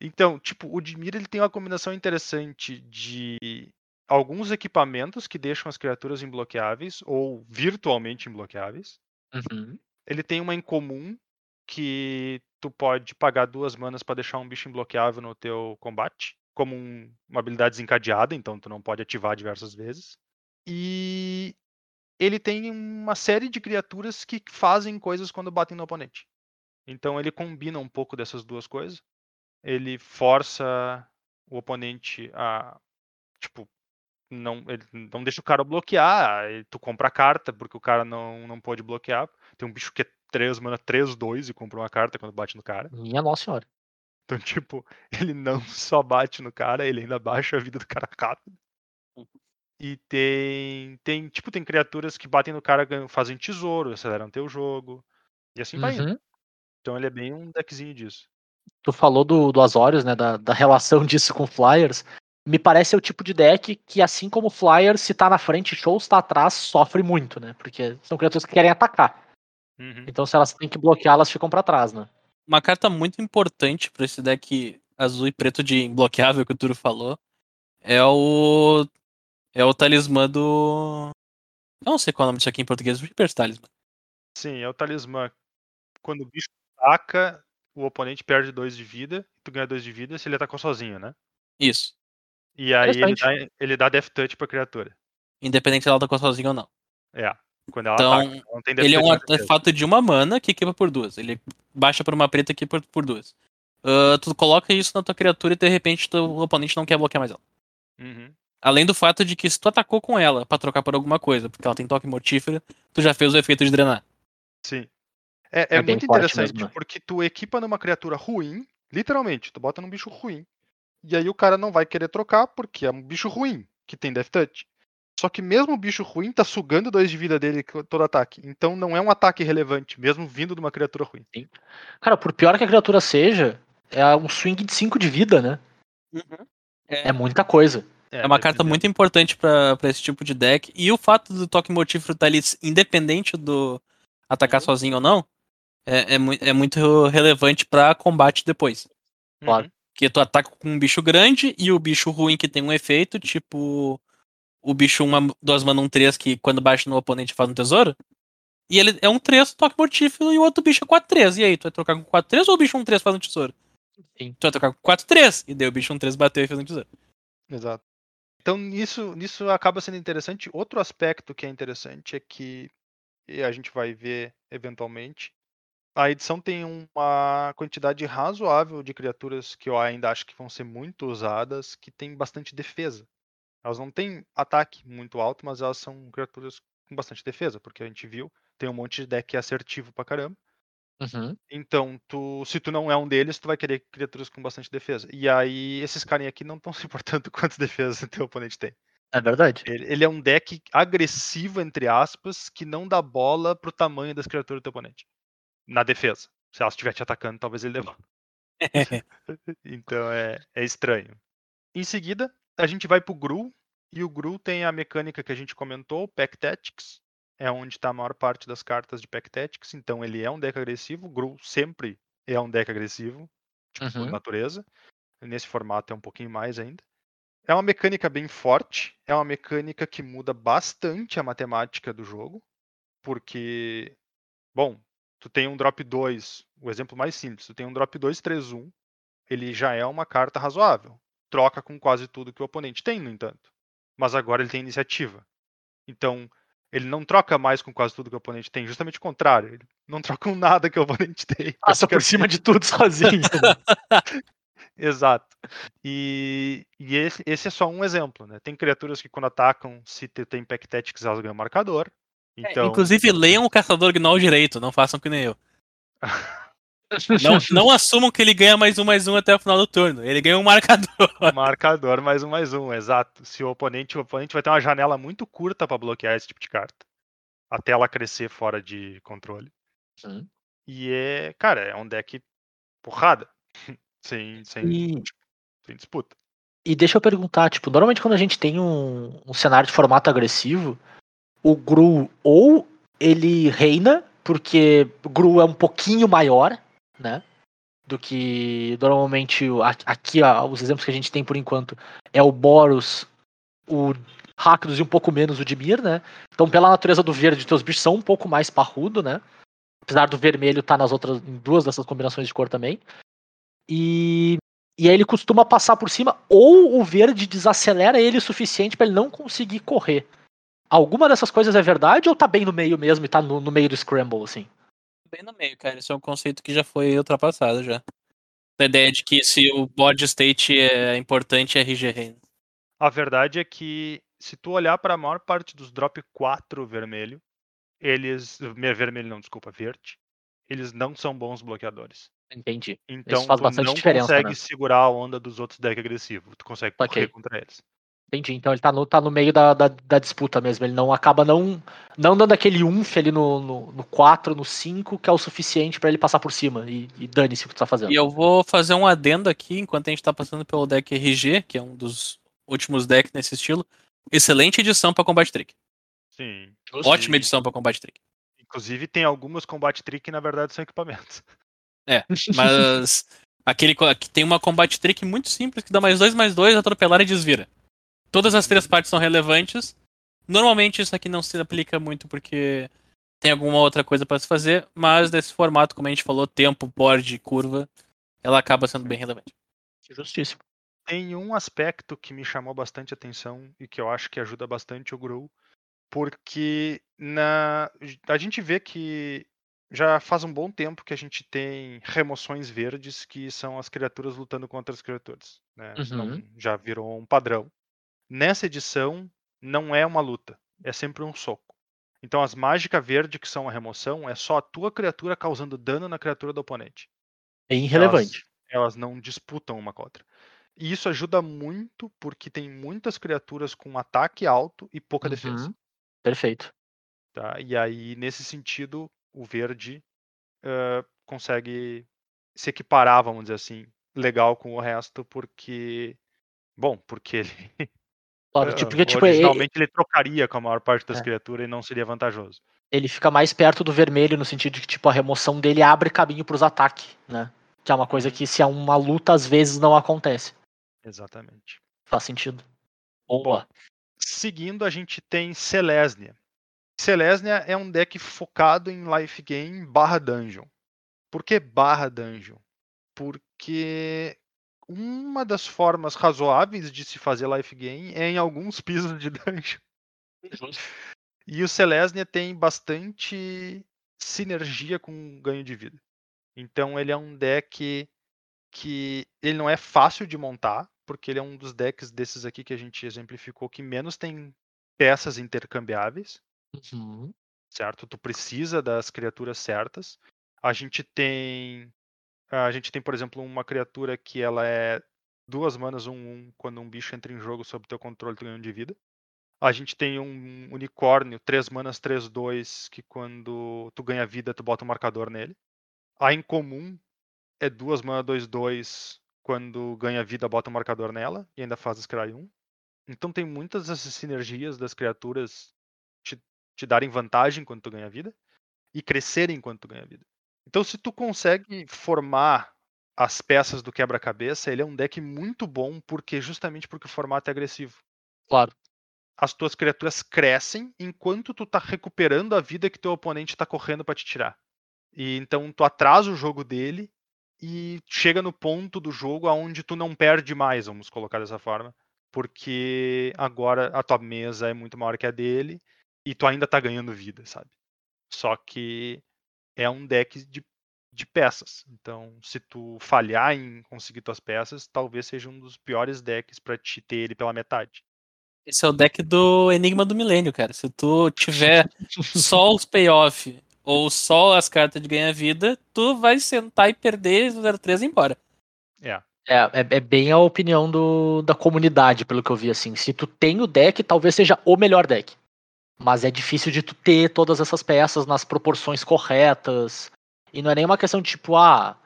Então, tipo, o Dimir ele tem uma combinação interessante de alguns equipamentos que deixam as criaturas imbloqueáveis ou virtualmente imbloqueáveis. Uhum. Ele tem uma incomum que tu pode pagar duas manas para deixar um bicho imbloqueável no teu combate, como um- uma habilidade desencadeada, então tu não pode ativar diversas vezes. E ele tem uma série de criaturas que fazem coisas quando batem no oponente. Então ele combina um pouco dessas duas coisas. Ele força o oponente a tipo não, ele não deixa o cara bloquear, tu compra a carta porque o cara não, não pode bloquear. Tem um bicho que é 3 mana 3 2 e compra uma carta quando bate no cara. Minha nossa senhora. Então, tipo, ele não só bate no cara, ele ainda baixa a vida do cara rápido. E tem, tem, tipo, tem criaturas que batem no cara, fazem tesouro, aceleram teu jogo. E assim vai indo. Uhum. Então ele é bem um deckzinho disso. Tu falou do, do Azorius, né? Da, da relação disso com Flyers. Me parece o tipo de deck que, assim como Flyers, se tá na frente, show, se tá atrás, sofre muito, né? Porque são criaturas que querem atacar. Uhum. Então, se elas têm que bloquear, elas ficam pra trás, né? Uma carta muito importante pra esse deck azul e preto de imbloqueável que o Turo falou é o. É o talismã do. Eu não sei qual é o nome disso aqui em português, Reaper's Talismã. Sim, é o talismã. Quando o bicho ataca, o oponente perde 2 de vida, tu ganha 2 de vida se ele atacou sozinho, né? Isso. E aí ele dá, ele dá Death Touch pra criatura. Independente se ela atacou sozinha ou não. É. Quando ela Então, ataca. Não tem Death Ele é um artefato de uma mana que equipa por duas. Ele baixa por uma preta e equipa por duas. Ah, tu coloca isso na tua criatura e de repente teu oponente não quer bloquear mais ela. Uhum. Além do fato de que se tu atacou com ela pra trocar por alguma coisa, porque ela tem toque mortífero, tu já fez o efeito de drenar. Sim. É, é É muito interessante, mesmo, né? porque tu equipa numa criatura ruim, literalmente, tu bota num bicho ruim. E aí o cara não vai querer trocar porque é um bicho ruim, que tem Death Touch. Só que mesmo o bicho ruim tá sugando dois de vida dele todo ataque. Então não é um ataque relevante, mesmo vindo de uma criatura ruim. Cara, por pior que a criatura seja, é um swing de 5 de vida, né? É muita coisa. É uma vai carta dizer. muito importante pra pra esse tipo de deck. E o fato do toque mortífero estar ali, independente do atacar Uhum. sozinho ou não, é, é, é muito relevante pra combate depois. claro. Uhum. Porque tu ataca com um bicho grande e o bicho ruim que tem um efeito, tipo o bicho uma, duas mana um 3 que quando baixa no oponente faz um tesouro. E ele é um 3, toque mortífero, e o outro bicho é 4-3. E aí, tu vai trocar com 4-3 ou o bicho 1-3 faz um tesouro? Sim. Tu vai trocar com 4-3. E daí o bicho 1-3 bateu e fez um tesouro. Exato. Então nisso, nisso acaba sendo interessante. Outro aspecto que é interessante é que e a gente vai ver eventualmente. A edição tem uma quantidade razoável de criaturas que eu ainda acho que vão ser muito usadas, que tem bastante defesa. Elas não têm ataque muito alto, mas elas são criaturas com bastante defesa, porque a gente viu, tem um monte de deck assertivo pra caramba. Uhum. Então, tu, se tu não é um deles, tu vai querer criaturas com bastante defesa. E aí, esses carinha aqui não estão se importando quantas defesas teu oponente tem. É verdade. Ele, ele é um deck agressivo, entre aspas, que não dá bola pro tamanho das criaturas do teu oponente. Na defesa. Se ela estiver te atacando, talvez ele bola. Então é, é estranho. Em seguida, a gente vai pro Gru. E o Gru tem a mecânica que a gente comentou, o Pack Tactics. É onde está a maior parte das cartas de Pack Tactics. Então ele é um deck agressivo. O Gru sempre é um deck agressivo, tipo, por Uhum. natureza. Nesse formato é um pouquinho mais ainda. É uma mecânica bem forte. É uma mecânica que muda bastante a matemática do jogo. Porque, bom, tu tem um drop 2, o exemplo mais simples, tu tem um drop 2, 3, 1, ele já é uma carta razoável. Troca com quase tudo que o oponente tem, no entanto. mas agora ele tem iniciativa. Então, ele não troca mais com quase tudo que o oponente tem, justamente o contrário. Ele não troca com nada que o oponente tem. Passa por cima de tudo sozinho. Exato. E, e esse, esse, é só um exemplo, né? Tem criaturas que quando atacam, se tem Pack Tactics, elas ganham marcador. Então... É, inclusive, leiam o Caçador Gnoll direito, não façam que nem eu. não, não, assumam que ele ganha mais um, mais um até o final do turno. Ele ganha um marcador. Marcador, mais um, mais um, exato. Se o oponente, o oponente vai ter uma janela muito curta para bloquear esse tipo de carta. Até ela crescer fora de controle. Sim. E é, cara, é um deck porrada. sem, sem, E, sem disputa. e deixa eu perguntar, tipo, normalmente quando a gente tem um, um cenário de formato agressivo, o Gru ou ele reina, porque Gru é um pouquinho maior, né? Do que normalmente aqui ó, os exemplos que a gente tem por enquanto é o Boros, o Rakdos e um pouco menos o Dimir, né? Então, pela natureza do verde, teus bichos são um pouco mais parrudo, né? Apesar do vermelho estar nas outras, em duas dessas combinações de cor também. E, e aí ele costuma passar por cima, ou o verde desacelera ele o suficiente para ele não conseguir correr. Alguma dessas coisas é verdade ou tá bem no meio mesmo e tá no, no meio do scramble, assim? Bem no meio, cara. Isso é um conceito que já foi ultrapassado já. A ideia de que se o body state é importante, é RG. A verdade é que se tu olhar para a maior parte dos drop 4 vermelho, eles. me- Vermelho não, desculpa, verde. Eles não são bons bloqueadores. Entendi. Então faz tu bastante não diferença, consegue né? segurar a onda dos outros decks agressivos. Tu consegue correr Ok. contra eles. Entendi. Então ele tá no, tá no meio da, da, da disputa mesmo. Ele não acaba não, não dando aquele umf ali no, no, no 4, no 5, que é o suficiente pra ele passar por cima. E, e dane-se o que tu tá fazendo. E eu vou fazer um adendo aqui, enquanto a gente tá passando pelo deck RG, que é um dos últimos decks nesse estilo. Excelente edição pra Combat Trick. Sim. Ótima edição pra Combat Trick. Inclusive tem algumas combate trick que na verdade são equipamentos. Mas aquele que tem uma Combat Trick muito simples, que dá mais dois, mais dois, atropelar e desvira. Todas as três partes são relevantes. Normalmente isso aqui não se aplica muito porque tem alguma outra coisa pra se fazer, mas nesse formato, como a gente falou, tempo, board, curva, ela acaba sendo bem relevante. Justíssimo. Tem um aspecto que me chamou bastante atenção e que eu acho que ajuda bastante o Grow, porque na a gente vê que já faz um bom tempo que a gente tem remoções verdes que são as criaturas lutando contra as criaturas. né? Uhum. já virou um padrão. Nessa edição não é uma luta, é sempre um soco. Então as mágicas verde que são a remoção é só a tua criatura causando dano na criatura do oponente Bem relevante. elas não disputam uma com a outra. E isso ajuda muito porque tem muitas criaturas com ataque alto e pouca defesa. Uhum. Perfeito. Tá? E aí, nesse sentido, o verde ah, consegue se equiparar, vamos dizer assim, legal com o resto, porque. Bom, porque ele. Ah, tipo, porque, tipo, originalmente ele trocaria com a maior parte das É. criaturas e não seria vantajoso. ele fica mais perto do vermelho no sentido de que, tipo, a remoção dele abre caminho pros ataques, né? Que é uma coisa que, se é uma luta, às vezes não acontece. Exatamente. Faz sentido. Boa. Seguindo, a gente tem Selesnia. Selesnia é um deck focado em life game barra dungeon. Por que barra dungeon? Porque uma das formas razoáveis de se fazer life game é em alguns pisos de dungeon. E o Selesnia tem bastante sinergia com ganho de vida. Então ele é um deck que ele não é fácil de montar, porque ele é um dos decks desses aqui que a gente exemplificou que menos tem peças intercambiáveis, Uhum. certo? Tu precisa das criaturas certas. A gente tem a gente tem, por exemplo, uma criatura que ela é duas manas um, um quando um bicho entra em jogo sob teu controle tu ganha um de vida. A gente tem um unicórnio, três manas, três dois que quando tu ganha vida, tu bota um marcador nele. A incomum é duas mana, dois, dois, quando ganha vida, bota um marcador nela e ainda faz Scry 1. Então tem muitas dessas sinergias das criaturas te, te darem vantagem quando tu ganha vida e crescerem enquanto tu ganha vida. Então se tu consegue formar as peças do quebra-cabeça, ele é um deck muito bom porque justamente porque o formato é agressivo Claro. as tuas criaturas crescem enquanto tu tá recuperando a vida que teu oponente tá correndo para te tirar. E então tu atrasa o jogo dele e chega no ponto do jogo aonde tu não perde mais, vamos colocar dessa forma, Porque agora a tua mesa é muito maior que a dele e tu ainda tá ganhando vida, sabe? Só que é um deck de, de peças. Então, se tu falhar em conseguir tuas peças, talvez seja um dos piores decks pra te ter ele pela metade. Esse é o deck do Enigma do Milênio, cara. Se tu tiver só os payoff ou só as cartas de ganha-vida, tu vai sentar e perder 0-3 e ir embora. É. É, é, é bem a opinião do, da comunidade, pelo que eu vi, assim. Se tu tem o deck, talvez seja o melhor deck. Mas é difícil de tu ter todas essas peças nas proporções corretas. E não é nem uma questão de tipo, ah,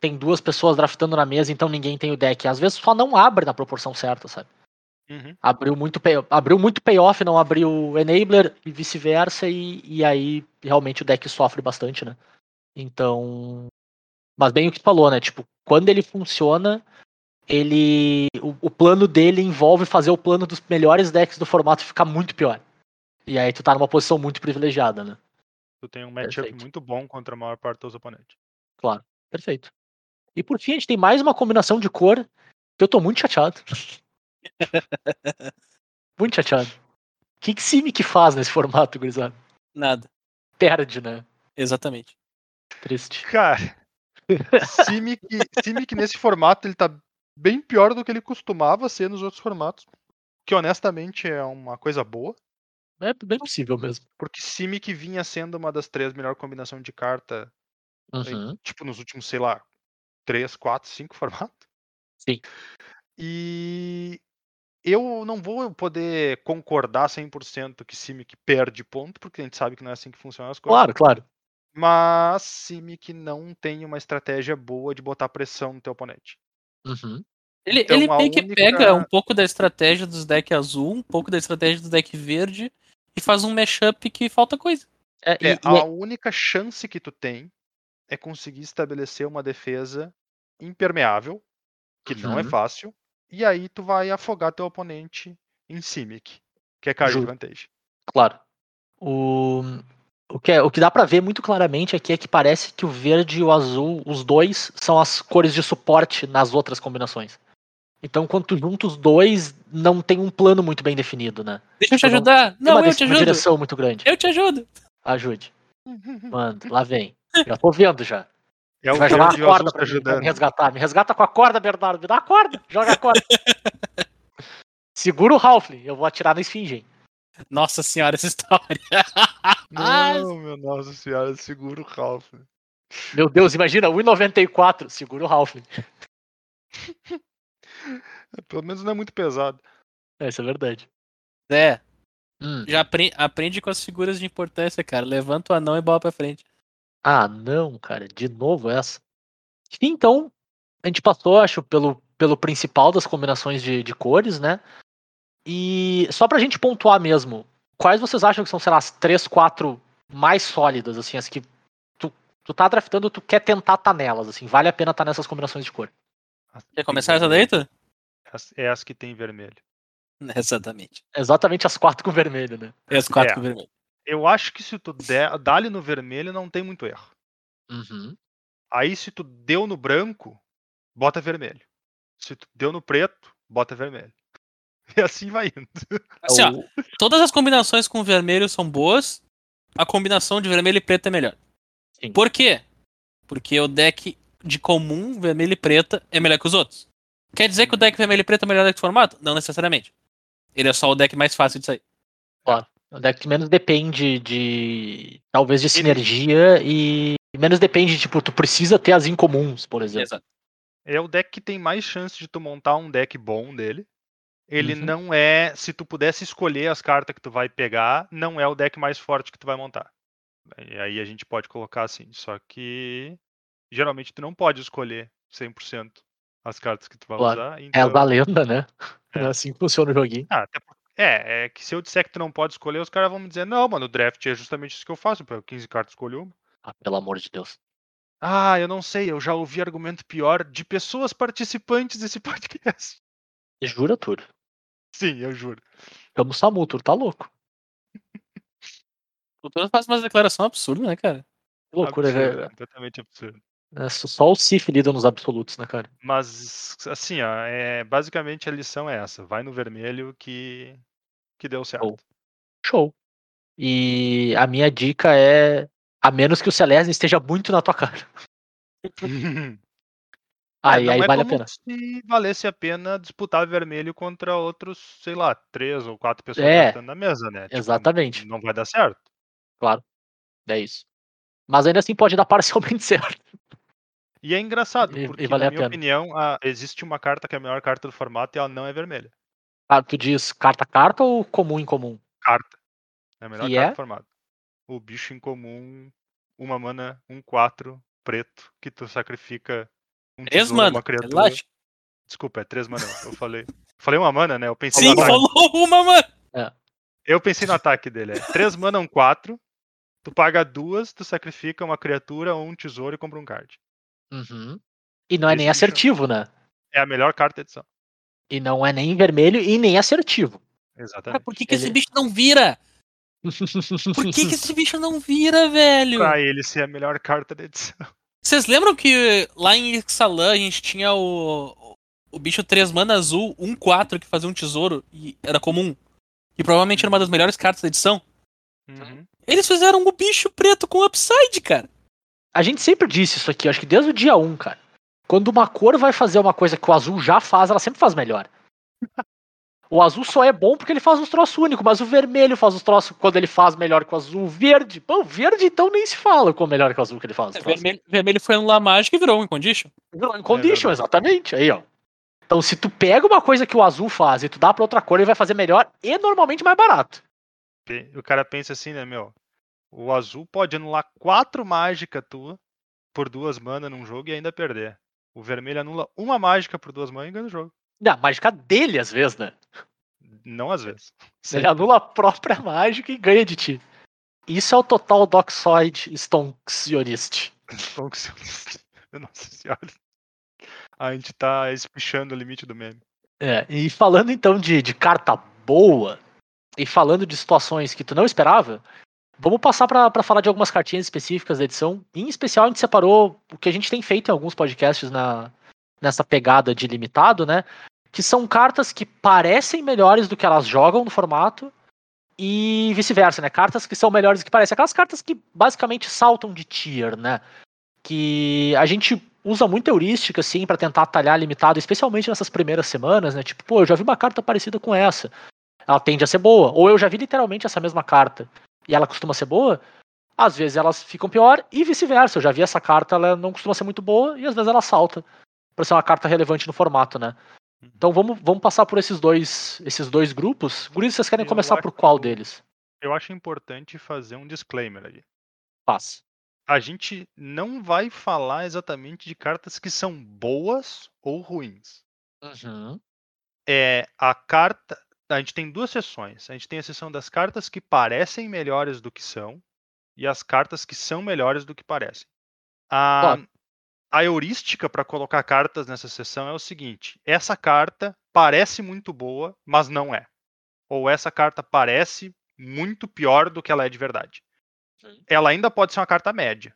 tem duas pessoas draftando na mesa, então ninguém tem o deck. Às vezes só não abre na proporção certa, sabe? Uhum. Abriu muito, pay, abriu muito payoff, não abriu enabler e vice-versa, e, e aí realmente o deck sofre bastante, né? Então. Mas bem o que tu falou, né? Tipo, quando ele funciona, ele. O, o plano dele envolve fazer o plano dos melhores decks do formato ficar muito pior. E aí tu tá numa posição muito privilegiada, né? Tu tem um matchup Perfeito. muito bom contra a maior parte dos oponentes. Claro. Perfeito. E por fim, a gente tem mais uma combinação de cor que eu tô muito chateado. muito chateado. O que, que Simic faz nesse formato, gurizada? Nada. Perde, né? Exatamente. Triste. Cara, Simic, Simic nesse formato ele tá bem pior do que ele costumava ser nos outros formatos. Que honestamente é uma coisa boa. É bem possível mesmo. Porque Simic vinha sendo uma das três melhores combinações de carta, Uhum. tipo, nos últimos, sei lá, três, quatro, cinco formatos. Sim. E eu não vou poder concordar 100% que Simic perde ponto, porque a gente sabe que não é assim que funcionam as coisas. Claro, claro. Mas Simic não tem uma estratégia boa de botar pressão no teu oponente. Uhum. Ele, Então, ele meio que única- pega um pouco da estratégia dos deck azul, um pouco da estratégia do deck verde e faz um mashup que falta coisa. É, e- É, e a é- única chance que tu tem é conseguir estabelecer uma defesa impermeável, que não é Uhum. fácil, e aí tu vai afogar teu oponente em Simic, que é card advantage. claro. O, o, que é- o que dá pra ver muito claramente aqui é que parece que o verde e o azul, os dois, são as cores de suporte nas outras combinações. Então, quando tu junta os dois, não tem um plano muito bem definido, né? Deixa eu te não- ajudar. Tem Não, uma, eu te uma ajudo. direção muito grande. Eu te ajudo. Ajude. Manda, lá vem. Já tô vendo já. É o Vai jogar uma azul corda pra ajudando. me resgatar. Me resgata com a corda, Bernardo. Me dá a corda. Joga a corda. Segura o Halfling. Eu vou atirar na esfinge. hein? Nossa senhora, essa história. Não, meu nossa senhora, segura o Ralph. Meu Deus, imagina, 1,94. Segura o Halfling. Pelo menos não é muito pesado. É, isso é verdade. É, Hum. já apre- aprende com as figuras de importância, cara. Levanta o anão e bola pra frente. Ah, não, cara. De novo essa. Então, a gente passou, acho, pelo, pelo principal das combinações de, de cores, né? E só pra gente pontuar mesmo, quais vocês acham que são, sei lá, as três, quatro mais sólidas, assim, as que tu, tu tá draftando, tu quer tentar tá nelas, assim, vale a pena estar nessas combinações de cor. Quer começar essa daí, tu? As- É as que tem vermelho. Exatamente. Exatamente as quatro com vermelho, né? É as quatro É. com vermelho. Eu acho que se tu der, dá-lhe no vermelho, não tem muito erro. Uhum. Aí se tu deu no branco, bota vermelho. Se tu deu no preto, bota vermelho. E assim vai indo. Assim, ó, todas as combinações com vermelho são boas. A combinação de vermelho e preto é melhor. Sim. Por quê? Porque o deck de comum, vermelho e preta, é melhor que os outros. Quer dizer que o deck vermelho e preto é melhor deck de formato? Não necessariamente. Ele é só o deck mais fácil de sair. O deck que menos depende de. Talvez de sinergia e menos depende, tipo, tu precisa ter as incomuns, por exemplo. Exato. É o deck que tem mais chance de tu montar um deck bom dele. Ele Uhum. não é, se tu pudesse escolher as cartas que tu vai pegar, não é o deck mais forte que tu vai montar. E aí a gente pode colocar assim, só que geralmente tu não pode escolher 100% as cartas que tu vai Claro. usar. É Então... a da lenda, né? É. É assim que funciona o joguinho. Ah, É, é que se eu disser que tu não pode escolher, os caras vão me dizer, não, mano, o draft é justamente isso que eu faço, eu pego 15 cartas e escolho uma. Ah, pelo amor de Deus. Ah, eu não sei, eu já ouvi argumento pior de pessoas participantes desse podcast. Jura, Tur? Sim, eu juro. Chama o Samu, Tur tá louco. O Turan faz umas declarações absurdas, né, cara? Que loucura, Absurdo, velho. completamente absurdo. É, só- o Sif lida nos absolutos, né, cara? Mas, assim, ó, é, basicamente a lição é essa. Vai no vermelho que, que deu certo. Show. E a minha dica é. A menos que o Celeste esteja muito na tua cara. Aí, É, aí é vale a pena. se valesse a pena disputar vermelho contra outros, sei lá, três ou quatro pessoas É, na mesa, né? Tipo, exatamente. não vai dar certo. É isso. Mas ainda assim pode dar parcialmente certo. E é engraçado, E- e porque, vale na a minha pena. opinião, a- existe uma carta que é a melhor carta do formato e ela não é vermelha. Ah, tu diz carta a carta ou comum em comum? Carta. É a melhor Que carta é? do formato. O bicho em comum, uma mana, um 4 preto, que tu sacrifica um Três, tesouro, mano. uma criatura. Relaxa. Desculpa, é três mana. Eu falei. Falei uma mana, né? Eu pensei Sim, falou uma, mano. Eu pensei no ataque dele. É 3 mana, um 4. Tu paga duas, tu sacrifica uma criatura ou um tesouro e compra um card. Uhum. E não é Esse nem assertivo, né? É a melhor carta da edição. E não é nem vermelho e nem assertivo. Cara, Exatamente. por que, que esse Ele- bicho não vira? Por que, que esse bicho não vira, velho? Pra ele ser a melhor carta da edição. Vocês lembram que lá em Ixalan a gente tinha o, o bicho 3 mana azul, 1-4 que fazia um tesouro e era comum? E provavelmente era uma das melhores cartas da edição. Uhum. Eles fizeram o bicho preto com upside, cara. A gente sempre disse isso aqui, acho que desde o dia 1, cara. Quando uma cor vai fazer uma coisa que o azul já faz, ela sempre faz melhor. O azul só é bom porque ele faz os troços únicos, mas o vermelho faz os troços quando ele faz melhor que o azul. O verde, pô, o verde então nem se fala com o melhor que o azul que ele faz. troços. Vermelho, vermelho foi anular mágica e virou um condition. Virou em condition, verdade. exatamente. Aí, ó. Então, se tu pega uma coisa que o azul faz e tu dá pra outra cor, ele vai fazer melhor e normalmente mais barato. O cara pensa assim, né, meu? O azul pode anular quatro mágica tua por duas mana num jogo e ainda perder. O vermelho anula uma mágica por duas mana e ganha o jogo. Não, a mágica dele, às vezes, né? Não às vezes. Ele anula a própria mágica e ganha de ti. Isso é o total Doxoid Stonksiorist. Funciona. Nossa senhora. A gente tá espichando o limite do meme. É, e falando então de, de carta boa, e falando de situações que tu não esperava, vamos passar pra falar de algumas cartinhas específicas da edição. Em especial, a gente separou o que a gente tem feito em alguns podcasts na, nessa pegada de limitado, né? Que são cartas que parecem melhores do que elas jogam no formato, e vice-versa, né? Cartas que são melhores do que parecem. Aquelas cartas que basicamente saltam de tier, né? Que a gente usa muita heurística, assim, pra tentar atalhar limitado, especialmente nessas primeiras semanas, né? Tipo, pô, eu já vi uma carta parecida com essa. Ela tende a ser boa. Ou eu já vi literalmente essa mesma carta e ela costuma ser boa. Às vezes elas ficam pior e vice-versa. Eu já vi essa carta, ela não costuma ser muito boa e às vezes ela salta pra ser uma carta relevante no formato, né? Então vamos, vamos passar por esses dois, esses dois grupos. Guris, vocês querem Eu começar por acho- qual deles? Eu acho importante fazer um disclaimer ali. Passa. A gente não vai falar exatamente de cartas que são boas ou ruins. Uhum. É a carta. A gente tem duas seções. A gente tem a seção das cartas que parecem melhores do que são e as cartas que são melhores do que parecem. A, a heurística para colocar cartas nessa seção é o seguinte: essa carta parece muito boa, mas não é. Ou essa carta parece muito pior do que ela é de verdade. Sim. Ela ainda pode ser uma carta média.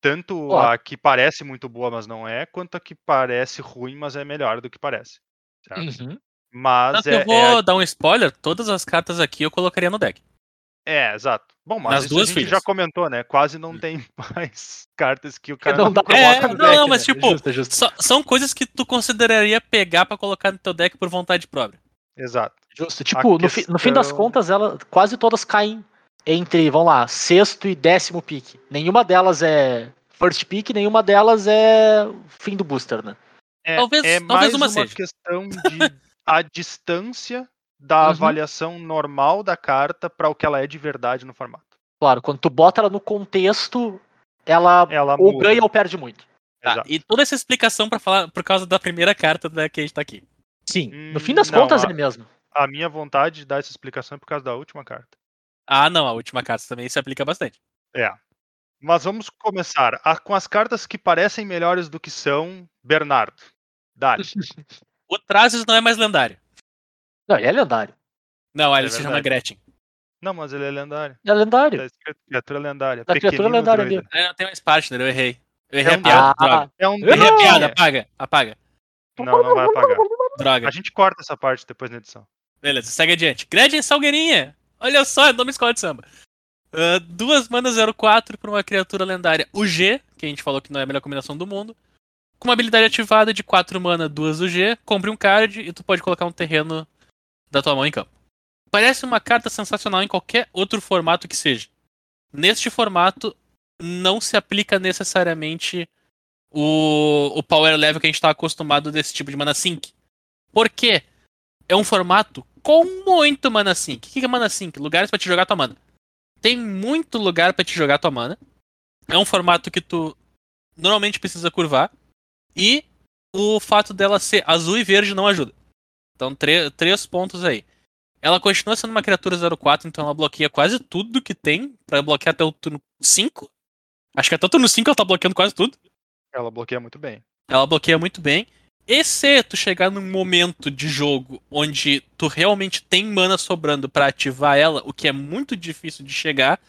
Tanto a que parece muito boa, mas não é, quanto a que parece ruim, mas é melhor do que parece. certo? Uhum. Mas Tanto é, eu vou é dar um spoiler, todas as cartas aqui eu colocaria no deck. É, exato. Bom, mas Nas duas a gente já filhas. comentou, né? Quase não tem mais cartas que o cara não não, dá pra coloca É, no não, deck, não, mas né? tipo- Justo, justo. Só- são coisas que tu consideraria pegar pra colocar no teu deck por vontade própria. Exato. Justo. Tipo, no, fi- no fim das contas, ela, quase todas caem entre, vamos lá, sexto e décimo pick. Nenhuma delas é first pick, nenhuma delas é fim do booster, né? É, Talvez- é talvez mais uma uma, seja. questão de a distância da Uhum. avaliação normal da carta para o que ela é de verdade no formato. Claro, quando tu bota ela no contexto, ela Ela ou muda. ganha ou perde muito. Tá, e toda essa explicação pra falar por causa da primeira carta da que a gente tá aqui. Sim. Hum, No fim das não, contas a- é mesmo. A minha vontade de dar essa explicação é por causa da última carta. Ah, não, a última carta também se aplica bastante. Mas vamos começar a- com as cartas que parecem melhores do que são. Bernardo. Dali. O Trazes não é mais lendário. Não, ele é lendário. Não, ele É se chama. Gretchen. Não, mas ele é lendário. É lendário. Tá escrito criatura lendária. Tá criatura lendária druida. É, não tem mais partner, eu errei. Eu errei É a um piada, Ah, droga. É um Eu errei a piada, apaga, apaga. Não, não vai apagar. Droga. A gente corta essa parte depois na edição. Beleza, segue adiante. Gretchen Salgueirinha. Olha só, é nome escola de samba. Ah, duas manas 04 pra uma criatura lendária. O G, que a gente falou que não é a melhor combinação do mundo. Com uma habilidade ativada de 4 mana, 2 do G. Compre um card e tu pode colocar um terreno da tua mão em campo. Parece uma carta sensacional em qualquer outro formato que seja. Neste formato, não se aplica necessariamente o, o power level que a gente está acostumado desse tipo de mana sync. Por quê? É um formato com muito mana sync. O que é mana sync? Lugares pra te jogar tua mana. Tem muito lugar pra te jogar tua mana. É um formato que tu normalmente precisa curvar. E o fato dela ser azul e verde não ajuda. Então, três pontos aí. Ela continua sendo uma criatura 04, então ela bloqueia quase tudo que tem pra bloquear até o turno 5. Acho que até o turno 5 ela tá bloqueando quase tudo. Ela bloqueia muito bem. Ela bloqueia muito bem. E se tu chegar num momento de jogo onde tu realmente tem mana sobrando pra ativar ela, o que é muito difícil de chegar,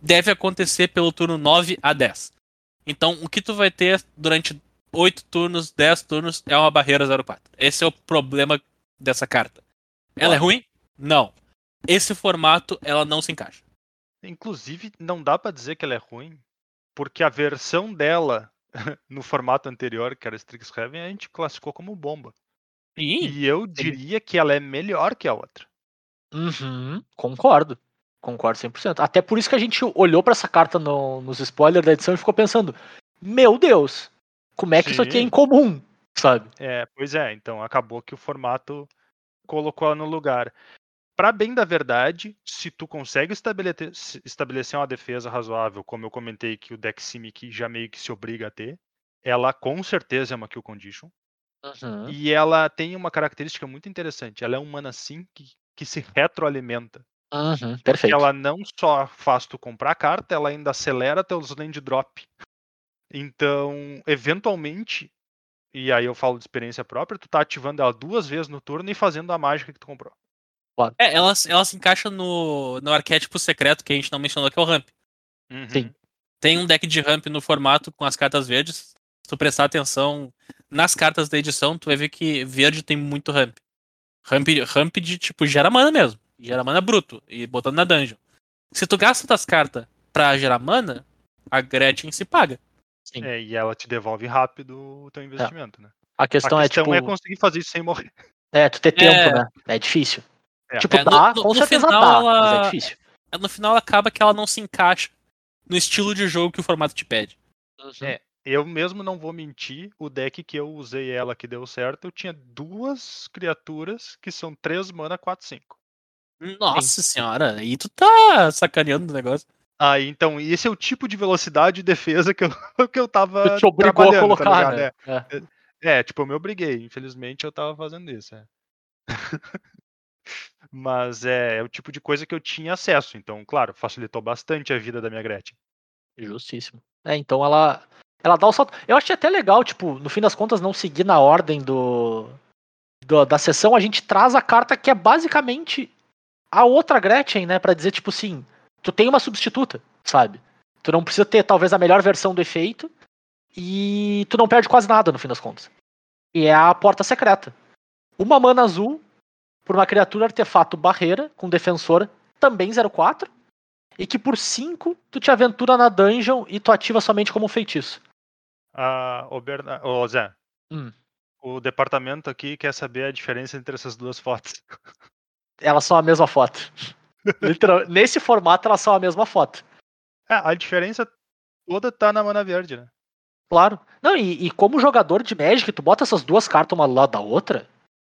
deve acontecer pelo turno 9 a 10. Então, o que tu vai ter durante 8 turnos, 10 turnos é uma barreira 04. Esse é o problema dessa carta. Ela é ruim? Não. Esse formato, ela não se encaixa. Inclusive, não dá pra dizer que ela é ruim, porque a versão dela no formato anterior, que era Strixhaven, a gente classificou como bomba. E E eu diria que ela é melhor que a outra. Uhum, concordo. Concordo 100%. Até por isso que a gente olhou pra essa carta no- nos spoilers da edição e ficou pensando: Meu Deus, como é que isso aqui é Sim. incomum? Sabe? É, pois é, então acabou que o formato colocou ela no lugar. Pra bem da verdade, se tu consegue estabelecer, uma defesa razoável, como eu comentei que o deck Simic já meio que se obriga a ter, ela com certeza é uma kill condition. Uhum. E ela tem uma característica muito interessante. Ela é um mana sim que, que se retroalimenta. Uhum, perfeito. ela não só faz tu comprar a carta, ela ainda acelera teus land drop. Então, eventualmente, e aí eu falo de experiência própria, tu tá ativando ela duas vezes no turno e fazendo a mágica que tu comprou. é, ela, ela se encaixa no, no arquétipo secreto que a gente não mencionou, que é o ramp. Uhum. Sim. Tem um deck de ramp no formato com as cartas verdes. Se tu prestar atenção nas cartas da edição, tu vai ver que verde tem muito ramp. Ramp, ramp de tipo gera mana mesmo. Gera mana bruto. E botando na dungeon. Se tu gasta das cartas pra gerar mana, a Gretchen se paga. Sim. É, e ela te devolve rápido o teu investimento, né? A questão, a é questão tipo. é conseguir fazer isso sem morrer. É, tu ter É. tempo, né? É difícil. É. Tipo, É, no- dá, no- com no certeza final dá, ela- mas é difícil. No final acaba que ela não se encaixa no estilo de jogo que o formato te pede. É. Eu mesmo não vou mentir, o deck que eu usei ela que deu certo, eu tinha duas criaturas que são 3 mana 4, 5. Nossa senhora, aí tu tá sacaneando o negócio. Aí, então, esse é o tipo de velocidade e defesa que eu, que eu tava Tu te obrigou a tá colocar, ligado? né? É. É. É, tipo, eu me obriguei. Infelizmente, eu tava fazendo isso. é. Mas é, é o tipo de coisa que eu tinha acesso. Então, claro, facilitou bastante a vida da minha Gretchen. Justíssimo. É, então ela. Ela dá o salto. Eu achei até legal, tipo, no fim das contas, não seguir na ordem do, do- da sessão, a gente traz a carta que é basicamente a outra Gretchen, né? Pra dizer, tipo assim, tu tem uma substituta, sabe? Tu não precisa ter talvez a melhor versão do efeito e tu não perde quase nada no fim das contas. E é a porta secreta. Uma mana azul por uma criatura artefato barreira com defensor também 04 e que por 5 tu te aventura na dungeon e tu ativa somente como um feitiço. Ah, ô, Berna... ô, Zé, Hum. o departamento aqui quer saber a diferença entre essas duas fotos. Elas são a mesma foto. Literal- Nesse formato elas são a mesma foto. É, a diferença toda tá na mana verde, né? Claro. Não, e, e como jogador de Magic, tu bota essas duas cartas uma do lado da outra.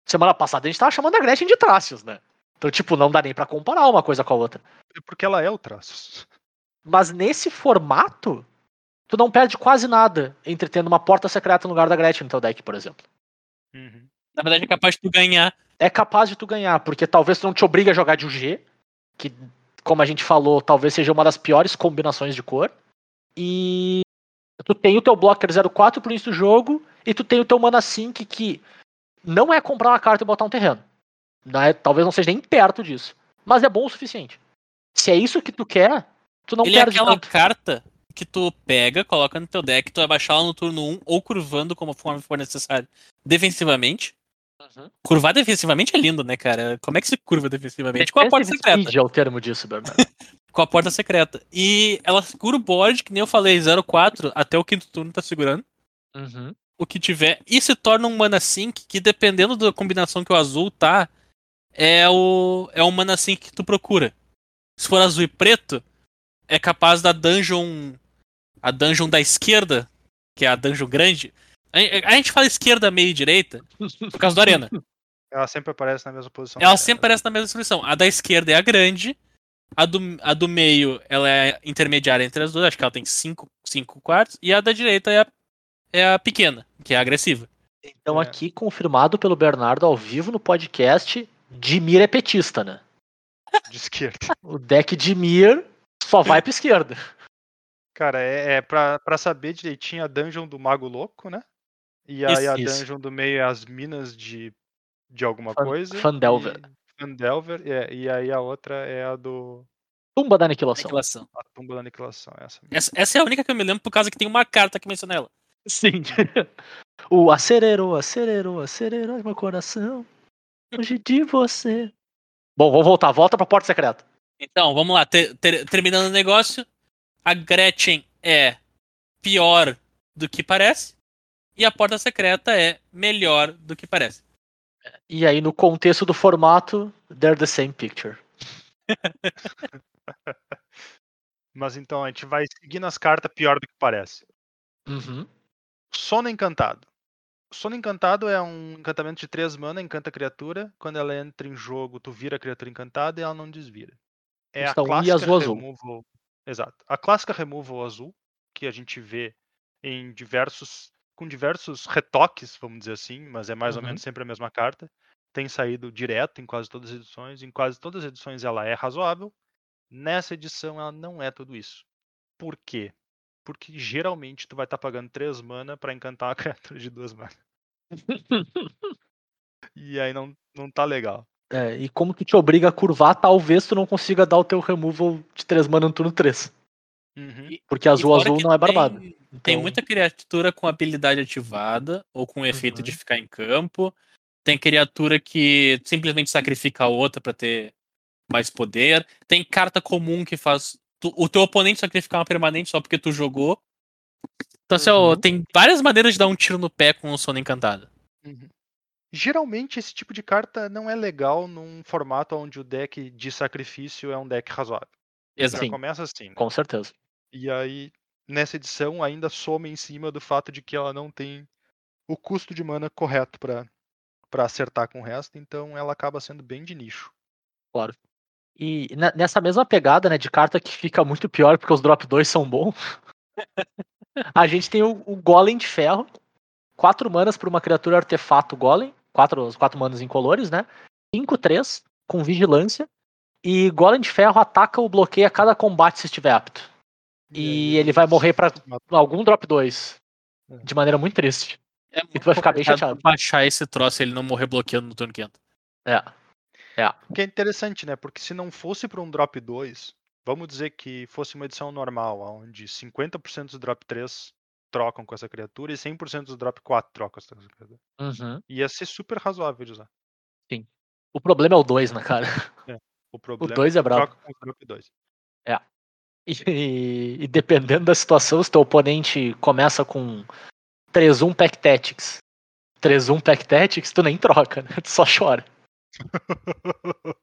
Semana passada a gente tava chamando a Gretchen de Tracios, né? Então, tipo, não dá nem pra comparar uma coisa com a outra. É Porque ela é o traços. Mas nesse formato, tu não perde quase nada entre tendo uma porta secreta no lugar da Gretchen no teu deck, por exemplo. Uhum. Na verdade, é capaz de tu ganhar. É capaz de tu ganhar, porque talvez tu não te obrigue a jogar de UG, que, como a gente falou, talvez seja uma das piores combinações de cor. E tu tem o teu blocker 04 pro início do jogo, e tu tem o teu mana sync, que não é comprar uma carta e botar um terreno. Não é- talvez não seja nem perto disso. Mas é bom o suficiente. Se é isso que tu quer, tu não Ele é perde aquela tanto. carta que tu pega, coloca no teu deck, tu vai baixar ela no turno 1 ou curvando como for necessário defensivamente. Uhum. Curvar defensivamente é lindo, né, cara? Como é que se curva defensivamente? Com a porta secreta. é o termo disso, Bernardo. Com a porta secreta. E ela segura o board, que nem eu falei, 0-4 até o quinto turno tá segurando. Uhum. O que tiver. E se torna um mana sync que, dependendo da combinação que o azul tá, é o, é o mana sync que tu procura. Se for azul e preto, é capaz da dungeon. A dungeon da esquerda, que é a dungeon grande. A, gente fala esquerda, meio e direita, por causa do Arena. Ela sempre aparece na mesma posição. Ela sempre aparece na mesma descrição. A da esquerda é a grande, a do, a do meio ela é intermediária entre as duas, acho que ela tem 5 quartos, e a da direita é a, é a pequena, que é a agressiva. Então, É. aqui, confirmado pelo Bernardo ao vivo no podcast, Dimir é petista, né? De esquerda. O deck Dimir só vai pra esquerda. Cara, é, é pra, pra saber direitinho a dungeon do Mago Louco, né? E aí Isso, a isso. dungeon do meio é as minas de, de alguma Fan- coisa. Fandelver. E, Fandelver, é, e aí a outra é a do. Tumba da aniquilação. Aniquilação. A tumba da aniquilação. Essa mesmo. Essa, essa é a única que eu me lembro por causa que tem uma carta que menciona ela. Sim. o acelerou, acelerou, acelerou meu coração. Hoje de você. Bom, vamos voltar. Volta pra porta secreta. Então, vamos lá. ter- ter- terminando o negócio, a Gretchen é pior do que parece. E a porta secreta é melhor do que parece. E aí, no contexto do formato, they're the same picture. Mas então a gente vai seguir nas cartas pior do que parece. Uhum. Sono Encantado. Sono Encantado é um encantamento de 3 mana, encanta a criatura. Quando ela entra em jogo, tu vira a criatura encantada e ela não desvira. É Então, a e clássica azul, azul. removal. Exato. A clássica removal azul, que a gente vê em diversos. Com diversos retoques, vamos dizer assim, mas é mais ou Uhum. menos sempre a mesma carta. Tem saído direto em quase todas as edições. Em quase todas as edições ela é razoável. Nessa edição ela não é tudo isso. Por quê? Porque geralmente tu vai estar pagando 3 mana pra encantar uma criatura de 2 mana. E aí não, não tá legal. É, e como que te obriga a curvar, talvez tu não consiga dar o teu removal de 3 mana no turno 3. Uhum. Porque azul azul não é barbado. Tem, tem Então- muita criatura com habilidade ativada ou com efeito de Uhum. ficar em campo. Tem criatura que simplesmente sacrifica a outra pra ter mais poder. Tem carta comum que faz tu- o teu oponente sacrificar uma permanente só porque tu jogou. Então, assim, ó, Uhum. tem várias maneiras de dar um tiro no pé com o sono encantado. Uhum. Geralmente esse tipo de carta não é legal num formato onde o deck de sacrifício é um deck razoável. Já Exato. Sim. começa assim. né? Com certeza. E aí, nessa edição, ainda soma em cima do fato de que ela não tem o custo de mana correto pra para acertar com o resto, então ela acaba sendo bem de nicho. E ne- nessa mesma pegada, né, de carta que fica muito pior porque os drop 2 são bons. a gente tem o, o Golem de Ferro. Quatro manas para uma criatura artefato Golem. Quatro, quatro manas incolores, né? 5-3, com vigilância. E Golem de Ferro ataca ou bloqueia cada combate se estiver apto. E ele vai morrer pra mata- algum drop 2. É. De maneira muito triste. É tu vai ficar bem chateado. baixar esse troço e ele não morrer bloqueando no turno 500. É. Que é interessante, né? Porque se não fosse para um drop 2, vamos dizer que fosse uma edição normal, onde 50% dos drop 3 trocam com essa criatura e 100% dos drop 4 trocam com essa criatura. Uhum. Ia ser super razoável de usar. O problema é o 2, né, cara? O problema dois que é tu brabo. troca com o drop 2. E, e dependendo da situação, se teu oponente começa com 3-1 Pack Tactics, 3-1 Pack Tactics, tu nem troca, né? Tu só chora.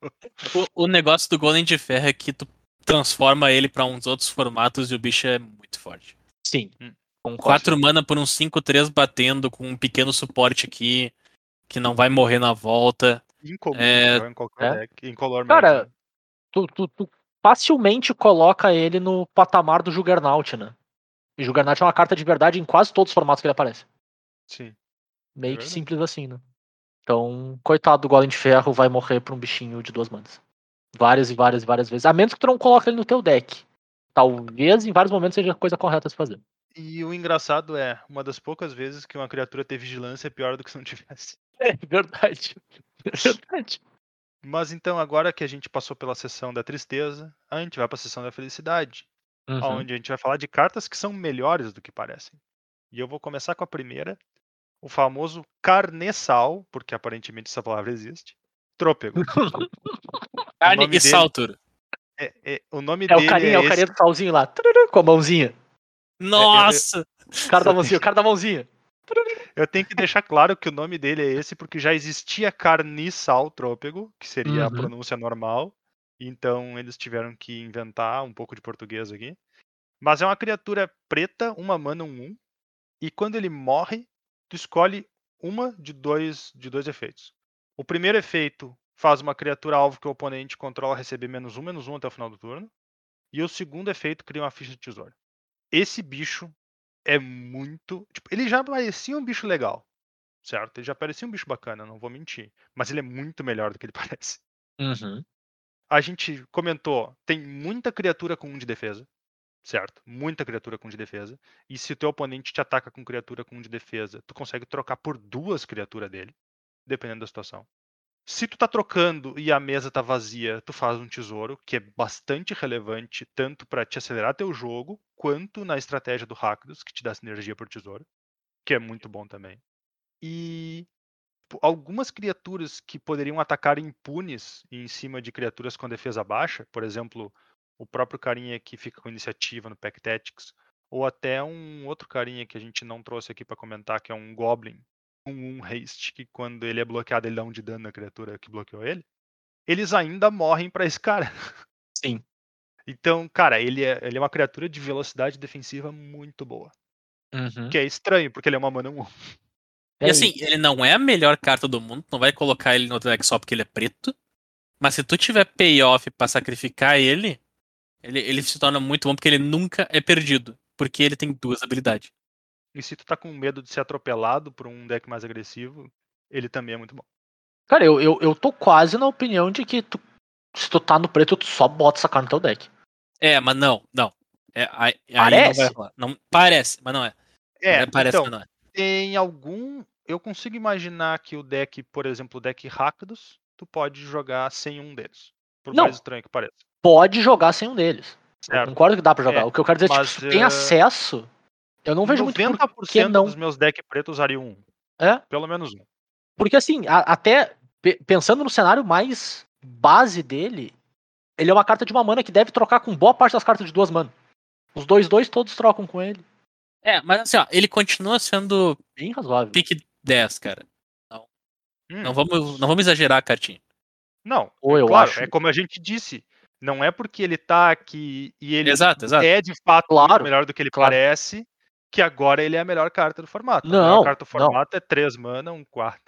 O, o negócio do Golem de Ferro é que tu transforma ele pra uns outros formatos e o bicho é muito forte. Sim. Hum. Concordo. 4 mana por um 5-3 batendo com um pequeno suporte aqui, que não vai morrer na volta. Incomum, É, joga em qualquer é. deck, incolor Cara, mesmo. Tu, tu- tu facilmente coloca ele no patamar do Juggernaut, né? E Juggernaut é uma carta de verdade em quase todos os formatos que ele aparece. Sim. Meio que verdade. simples assim, né? Então, coitado do Golem de Ferro, vai morrer pra um bichinho de duas manas. Várias e várias e várias vezes. A menos que tu não coloque ele no teu deck. Talvez em vários momentos seja a coisa correta a se fazer. E o engraçado é, uma das poucas vezes que uma criatura ter vigilância é pior do que se não tivesse. É verdade. É verdade. Mas então, agora que a gente passou pela sessão da tristeza, a gente vai pra sessão da felicidade. Uhum. onde a gente vai falar de cartas que são melhores do que parecem. E eu vou começar com a primeira, o famoso carneçal, porque aparentemente essa palavra existe. Trôpego. Carne e saltura. É, é- o nome É dele o carinha, é o esse. carinha do salzinho lá, tururu, com a mãozinha. Nossa! O cara da mãozinha, o cara da mãozinha. Eu tenho que deixar claro que o nome dele é esse porque já existia carniçal trôpego, que seria a Uhum. pronúncia normal. Então eles tiveram que inventar um pouco de português aqui. Mas é uma criatura preta, uma mana, um 1. E quando ele morre, tu escolhe uma de dois, de dois efeitos. O primeiro efeito faz uma criatura alvo que o oponente controla receber menos um, menos um até o final do turno. E o segundo efeito cria uma ficha de tesouro. Esse bicho é muito. Tipo, ele já parecia um bicho legal, certo? Ele já parecia um bicho bacana, não vou mentir. Mas ele é muito melhor do que ele parece. Uhum. A gente comentou, tem muita criatura com um de defesa, certo? Muita criatura com um de defesa. E se o teu oponente te ataca com criatura com um de defesa, tu consegue trocar por duas criaturas dele, dependendo da situação. Se tu tá trocando e a mesa tá vazia, tu faz um tesouro, que é bastante relevante tanto para te acelerar teu jogo, quanto na estratégia do Rakdos, que te dá sinergia por tesouro, que é muito bom também. E algumas criaturas que poderiam atacar impunes em cima de criaturas com defesa baixa, por exemplo, o próprio carinha que fica com iniciativa no Pack Tactics, ou até um outro carinha que a gente não trouxe aqui para comentar, que é um Goblin, um, um haste, que quando ele é bloqueado ele dá um de dano na criatura que bloqueou ele, eles ainda morrem para esse cara. Sim. Então, cara, ele é, ele é uma criatura de velocidade defensiva muito boa. Uhum. Que é estranho, porque ele é uma mana 1. É E assim, ele não é a melhor carta do mundo, não vai colocar ele no deck só porque ele é preto. Mas se tu tiver payoff pra sacrificar ele, ele, ele se torna muito bom porque ele nunca é perdido. Porque ele tem duas habilidades. E se tu tá com medo de ser atropelado por um deck mais agressivo, ele também é muito bom. Cara, eu, eu, eu tô quase na opinião de que tu, se tu tá no preto, tu só bota essa cara no teu deck. É, mas não, não. É, aí, aí Parece? Não, vai rolar. Não, parece, mas não é. É, parece, então, mas não é. tem algum. Eu consigo imaginar que o deck, por exemplo, o deck Rakdos, tu pode jogar sem um deles. Por Não. mais estranho que pareça. Pode jogar sem um deles. Eu Certo. concordo que dá pra jogar. É, o que eu quero dizer é mas, tipo, se tu tem eh, acesso, eu não vejo muito por 90% que não. dos meus decks pretos usariam um. É, Pelo menos um. porque assim, a- até pe- pensando no cenário mais base dele, ele é uma carta de uma mana que deve trocar com boa parte das cartas de duas manas. Os dois dois todos trocam com ele. É, mas assim, ó, ele continua sendo Bem razoável. pick 10, cara. Hum, Não vamos, não vamos exagerar a cartinha. Não, Ou eu claro, acho. é como a gente disse. Não é porque ele tá aqui e ele Exato, exato. é de fato Claro, melhor do que ele claro. parece, que agora ele é a melhor carta do formato. a Não, melhor carta do não. formato é 3 mana, um 4.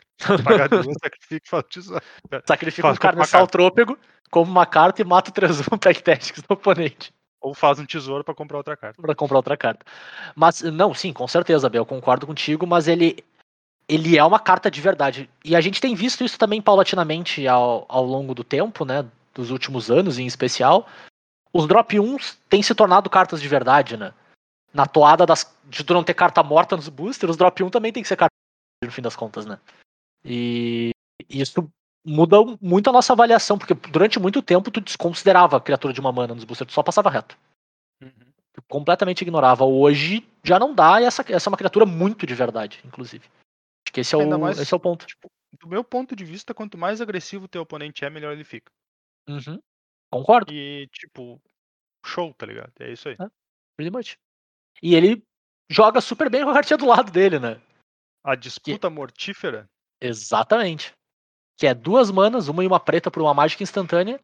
Paga duas, sacrifica e faz o tesouro. Sacrifica Faz um carta. trôpego, come uma carta e mata o 3-1 Pack Tactics do oponente. Ou faz um tesouro pra comprar outra carta. pra comprar outra carta. Mas, não, sim, com certeza, Bel, concordo contigo, mas ele, ele é uma carta de verdade. E a gente tem visto isso também paulatinamente ao, ao longo do tempo, né? Dos últimos anos em especial. Os drop 1s têm se tornado cartas de verdade, né? Na toada das, de tu não ter carta morta nos boosters, os drop 1 também tem que ser carta no fim das contas, né? E isso muda muito a nossa avaliação, porque durante muito tempo tu desconsiderava a criatura de uma mana nos boosters, tu só passava reto completamente ignorava. Hoje já não dá, e essa, essa é uma criatura muito de verdade, inclusive. Acho que esse é, Ainda o, mais- esse é o ponto. Do meu ponto de vista, quanto mais agressivo o teu oponente é, melhor ele fica. Uhum. Concordo, E, tipo, show, tá ligado? É isso aí. pretty much. E ele joga super bem com a cartinha do lado dele, né? A disputa mortífera, Exatamente. Que é duas manas, uma e uma preta por uma mágica instantânea,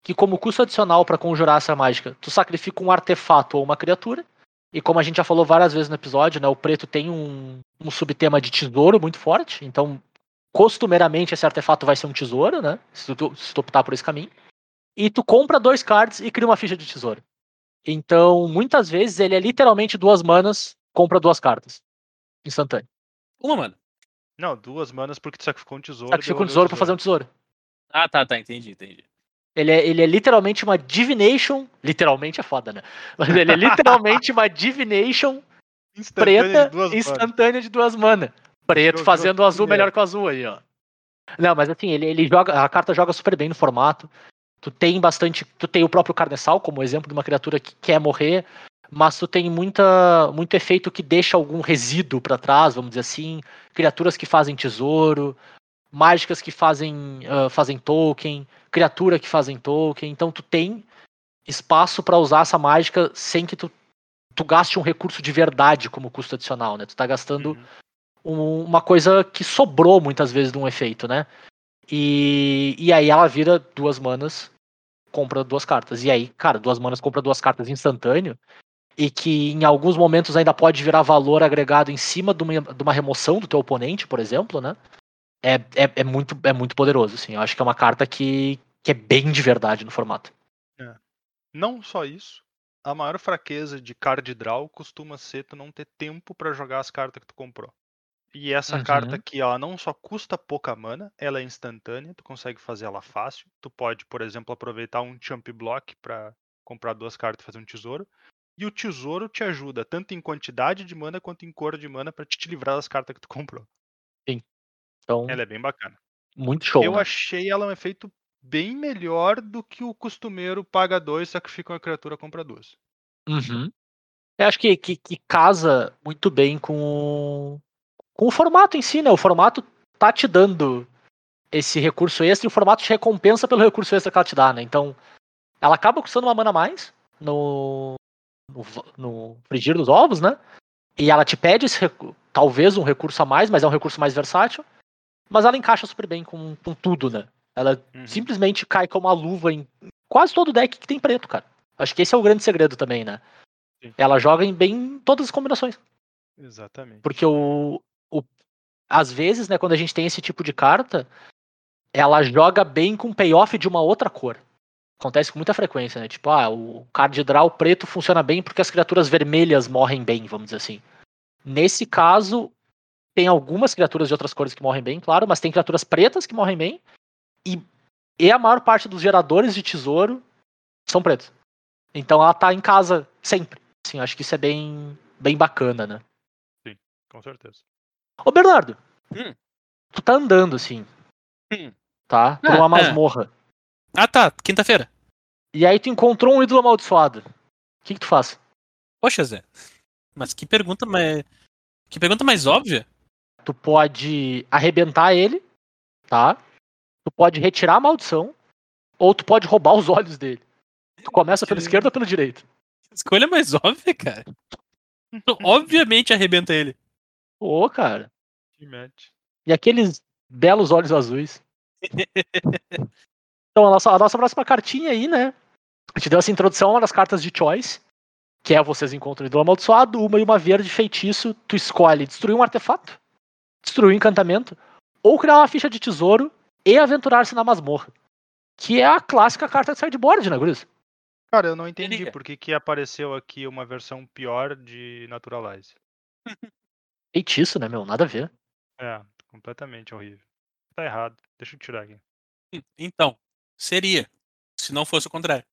que como custo adicional pra conjurar essa mágica, tu sacrifica um artefato ou uma criatura. E como a gente já falou várias vezes no episódio, né, o preto tem um, um subtema de tesouro muito forte, então costumeiramente esse artefato vai ser um tesouro, né? Se tu, se tu optar por esse caminho. E tu compra dois cards e cria uma ficha de tesouro. Então, muitas vezes ele é literalmente duas manas, compra duas cartas. Instantâneo. Uma, mano. não, duas manas porque tu sacrificou um tesouro. Sacrifica um devolveu o tesouro pra fazer um tesouro. Ah, tá, tá, entendi, entendi. Ele é, ele é literalmente uma divination. Literalmente é foda, né? Mas ele é literalmente uma divination Instantânea de preta duas manas. instantânea de duas manas. Preto Jogou fazendo o azul melhor que o azul aí, ó. Não, mas assim, ele, ele joga. A carta joga super bem no formato. Tu tem bastante. Tu tem o próprio carnessal como exemplo de uma criatura que quer morrer, mas tu tem muita, muito efeito que deixa algum resíduo para trás, vamos dizer assim. Criaturas que fazem tesouro, mágicas que fazem, uh, fazem token, criatura que fazem token. Então tu tem espaço para usar essa mágica sem que tu, tu gaste um recurso de verdade como custo adicional, né? Tu tá gastando Uhum. um- uma coisa que sobrou muitas vezes de um efeito, né? E, e aí ela vira duas manas, compra duas cartas. E aí, cara, duas manas compra duas cartas instantâneo. E que em alguns momentos ainda pode virar valor agregado em cima de uma, de uma remoção do teu oponente, por exemplo, né? É, é, é muito, é muito poderoso, assim. Eu acho que é uma carta que, que é bem de verdade no formato. Não só isso. A maior fraqueza de card draw costuma ser tu não ter tempo pra jogar as cartas que tu comprou. E essa carta Uhum. aqui, ela não só custa pouca mana, ela é instantânea, tu consegue fazer ela fácil. Tu pode, por exemplo, aproveitar um chump block pra comprar duas cartas e fazer um tesouro. E o tesouro te ajuda tanto em quantidade de mana quanto em cor de mana pra te livrar das cartas que tu comprou. Então, Ela é bem bacana. muito show. Eu né? achei ela um efeito bem melhor do que o costumeiro paga dois, sacrifica uma criatura, compra duas. Uhum. Eu acho que, que, que casa muito bem com, o- com o formato em si, né? O formato tá te dando esse recurso extra e o formato te recompensa pelo recurso extra que ela te dá, né? Então, ela acaba custando uma mana a mais no, no, no frigir dos ovos, né? E ela te pede esse talvez um recurso a mais, mas é um recurso mais versátil. Mas ela encaixa super bem com, com tudo, né? Ela Uhum. simplesmente cai como uma luva em quase todo deck que tem preto, cara. Acho que esse é o grande segredo também, né? Sim. Ela joga em bem todas as combinações. Exatamente. Porque o. Às vezes, né, quando a gente tem esse tipo de carta, ela joga bem com payoff de uma outra cor. Acontece com muita frequência, né? Tipo, ah, o card draw preto funciona bem porque as criaturas vermelhas morrem bem, vamos dizer assim. Nesse caso, tem algumas criaturas de outras cores que morrem bem, claro, mas tem criaturas pretas que morrem bem. E, e a maior parte dos geradores de tesouro são pretos. Então ela tá em casa sempre. Assim, acho que isso é bem, bem bacana, né? Com certeza. Ô, Bernardo, Hum. tu tá andando, assim, Hum. tá? Por Ah, uma ah. masmorra. Ah, tá. Quinta-feira. E aí tu encontrou um ídolo amaldiçoado. O que, que tu faz? Poxa, Zé. Mas que pergunta mais. Que pergunta mais óbvia? Tu pode arrebentar ele, tá? Tu pode retirar a maldição, ou tu pode roubar os olhos dele. Tu começa pela Que- esquerda ou pela direita? Escolha mais óbvia, cara. Obviamente arrebenta ele. Ô, cara. Que match. E aqueles belos olhos azuis. Então, a nossa, a nossa próxima cartinha aí, né? A gente deu essa introdução das cartas de choice, que é vocês encontram o ídolo amaldiçoado, uma e uma verde feitiço, tu escolhe destruir um artefato, destruir um encantamento, ou criar uma ficha de tesouro e aventurar-se na masmorra. Que é a clássica carta de sideboard, né, Guris? Cara, eu não entendi por que, que apareceu aqui uma versão pior de Naturalize. Feitiço, né, meu? Nada a ver. É, completamente horrível. Tá errado. Deixa eu tirar aqui. Então, seria. Se não fosse o contrário.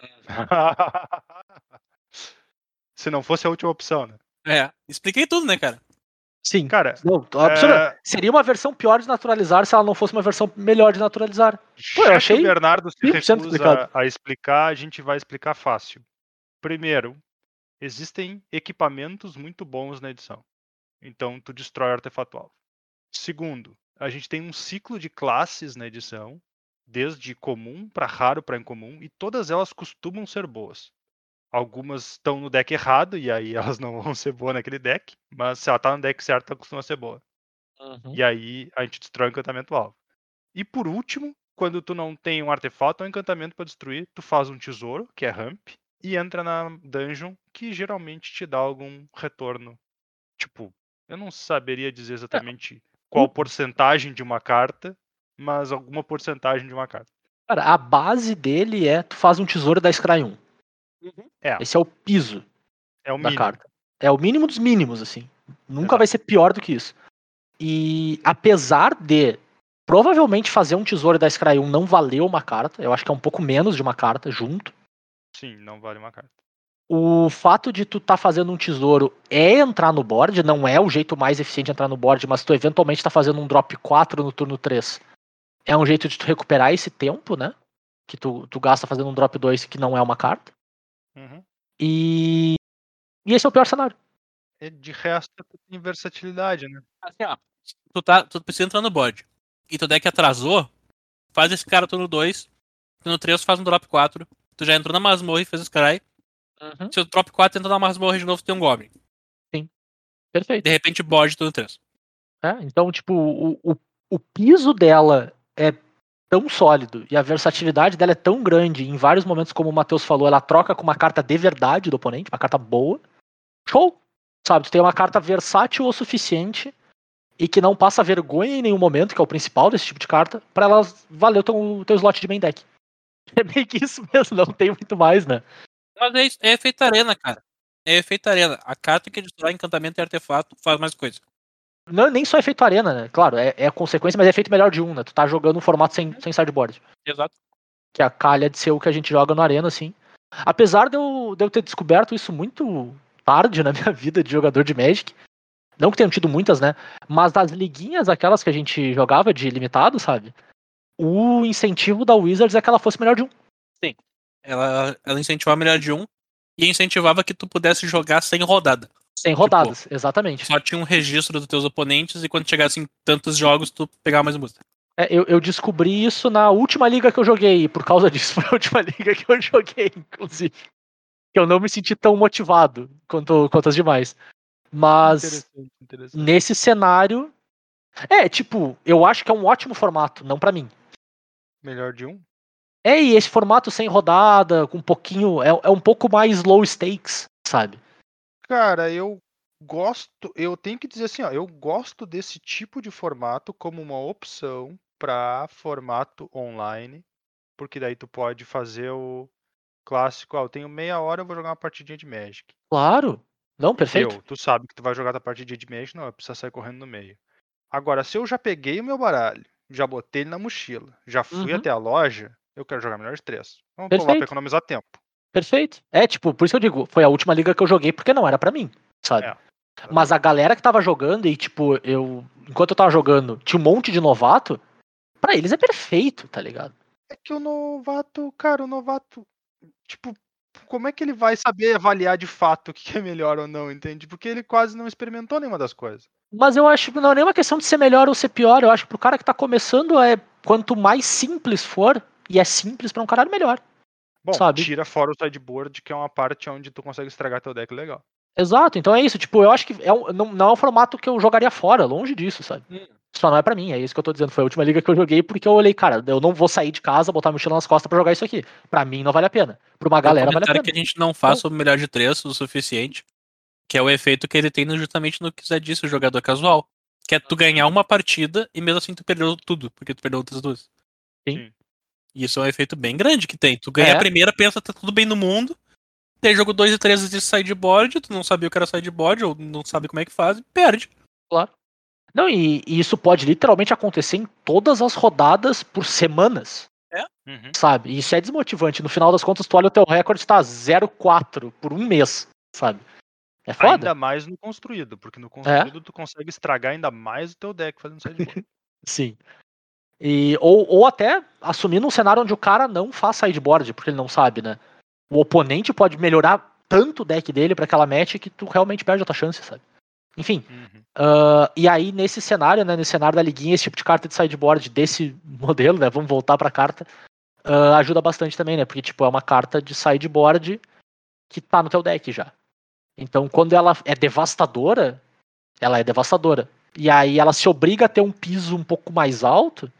Se não fosse a última opção, né? É. Expliquei tudo, né, cara? Sim. Cara, Não, absurdo. é, Seria uma versão pior de naturalizar se ela não fosse uma versão melhor de naturalizar. Pô, eu achei que o Bernardo se 100% recusa a explicar, a gente vai explicar fácil. Primeiro, existem equipamentos muito bons na edição. Então, tu destrói o artefato alvo. Segundo, a gente tem um ciclo de classes na edição, desde comum para raro para incomum, e todas elas costumam ser boas. Algumas estão no deck errado, e aí elas não vão ser boas naquele deck, mas se ela tá no deck certo, ela costuma ser boa. E aí a gente destrói o encantamento alvo. E por último, quando tu não tem um artefato ou um encantamento para destruir, tu faz um tesouro, que é ramp, e entra na dungeon, que geralmente te dá algum retorno. Tipo, eu não saberia dizer exatamente qual porcentagem de uma carta, mas alguma porcentagem de uma carta. Cara, a base dele é tu faz um tesouro da Scry 1. É. Esse é o piso É o da mínimo. carta. É o mínimo dos mínimos, assim. Nunca Exato. vai ser pior do que isso. E apesar de provavelmente fazer um tesouro da Scry 1 não valer uma carta, eu acho que é um pouco menos de uma carta junto. Sim, não vale uma carta. O fato de tu tá fazendo um tesouro é entrar no board, não é o jeito mais eficiente de entrar no board, mas tu eventualmente tá fazendo um drop 4 no turno 3. É um jeito de tu recuperar esse tempo, né? que tu, tu gasta fazendo um drop 2 que não é uma carta. Uhum. E. E esse é o pior cenário. De resto, tem versatilidade, né? Assim, ó, tu, tá, tu precisa entrar no board. E tu deck atrasou, faz esse cara turno 2. No 3 faz um drop 4. Tu já entrou na masmorra e fez Scry. Uhum. Se o drop 4 entra na masmorra de novo, tem um Goblin. Perfeito. De repente, board turno 3. É, então, tipo, o, o, o piso dela é tão sólido e a versatilidade dela é tão grande. Em vários momentos, como o Matheus falou, ela troca com uma carta de verdade do oponente, uma carta boa. Show! Sabe, tu tem uma carta versátil o suficiente e que não passa vergonha em nenhum momento, que é o principal desse tipo de carta, pra ela valer o teu, teu slot de main deck. É meio que isso mesmo, não tem muito mais, né? Mas é, isso, é efeito arena, cara. É efeito arena. A carta que destrói encantamento e artefato faz mais coisa. Não, nem só efeito arena, né? Claro, é, é a consequência, mas é efeito melhor de um, né? Tu tá jogando um formato sem, sem sideboard. Exato. Que a calha de ser o que a gente joga no arena, assim. Apesar de eu, de eu ter descoberto isso muito tarde na minha vida de jogador de Magic. Não que tenham tido muitas, né? Mas das liguinhas, aquelas que a gente jogava de limitado, sabe? O incentivo da Wizards é que ela fosse melhor de um. Ela, ela incentivava a melhor de um e incentivava que tu pudesse jogar sem rodada. Sem rodadas, exatamente. Só tinha um registro dos teus oponentes e quando chegasse em tantos jogos, tu pegava mais música. É, eu, eu descobri isso na última liga que eu joguei, e por causa disso foi a última liga que eu joguei, inclusive. Que eu não me senti tão motivado quanto, quanto as demais. Mas Interessante, interessante. nesse cenário. É, tipo, eu acho que é um ótimo formato, não pra mim. Melhor de um? É, e esse formato sem rodada, com um pouquinho. É, é um pouco mais low stakes, sabe? Cara, eu gosto, eu tenho que dizer assim, ó, eu gosto desse tipo de formato como uma opção para formato online, porque daí tu pode fazer o clássico, ah, eu tenho meia hora, eu vou jogar uma partidinha de Magic. Claro. Não, perfeito. Eu, tu sabe que tu vai jogar tua partidinha de Magic, não, eu preciso sair correndo no meio. Agora, se eu já peguei o meu baralho, já botei ele na mochila, já fui Uhum. até a loja, eu quero jogar melhor de três. Vamos pular Perfeito. pra economizar tempo. Perfeito. É, tipo, por isso que eu digo, foi a última liga que eu joguei porque não era pra mim, sabe? É. Mas a galera que tava jogando e, tipo, eu. Enquanto eu tava jogando, tinha um monte de novato. Pra eles é perfeito, tá ligado? É que o novato, cara, o novato, tipo, como é que ele vai saber avaliar de fato o que que é melhor ou não, entende? Porque ele quase não experimentou nenhuma das coisas. Mas eu acho que não é nem uma questão de ser melhor ou ser pior. Eu acho que pro cara que tá começando é quanto mais simples for, e é simples pra um caralho melhor. Bom, Sabe? tira fora o sideboard, que é uma parte onde tu consegue estragar teu deck legal. Exato, então é isso. Tipo, eu acho que é um- não, não é um formato que eu jogaria fora, longe disso, sabe? Hum. Só não é pra mim, é isso que eu tô dizendo. Foi a última liga que eu joguei porque eu olhei, cara, eu não vou sair de casa, botar a mochila nas costas pra jogar isso aqui. Pra mim não vale a pena. Pra uma galera um vale a comentário pena. que a gente não faz sobre melhor de três o suficiente, que é o efeito que ele tem justamente no que você disse, o jogador casual. Que é tu ganhar uma partida e mesmo assim tu perdeu tudo, porque tu perdeu outras duas. Sim. Sim. E isso é um efeito bem grande que tem. Tu ganha É. a primeira, pensa tá tudo bem no mundo. Tem jogo 2 e 3 de sideboard, tu não sabia o que era sideboard, ou não sabe como é que faz, e perde. Não, e, e isso pode literalmente acontecer em todas as rodadas por semanas, Uhum. sabe? E isso é desmotivante. No final das contas, tu olha o teu recorde está 0-4 por um mês, sabe? É foda. Ainda mais no construído, porque no construído tu consegue estragar ainda mais o teu deck fazendo sideboard. Sim. E, ou, ou até assumindo um cenário onde o cara não faz sideboard, porque ele não sabe, né? O oponente pode melhorar tanto o deck dele pra aquela match que tu realmente perde a tua chance, sabe? Enfim, Uhum. ah, e aí nesse cenário, né, nesse cenário da liguinha, esse tipo de carta de sideboard desse modelo, né, vamos voltar pra carta, ah, ajuda bastante também, né, porque tipo, é uma carta de sideboard que tá no teu deck já. Então quando ela é devastadora, ela é devastadora. E aí ela se obriga a ter um piso um pouco mais alto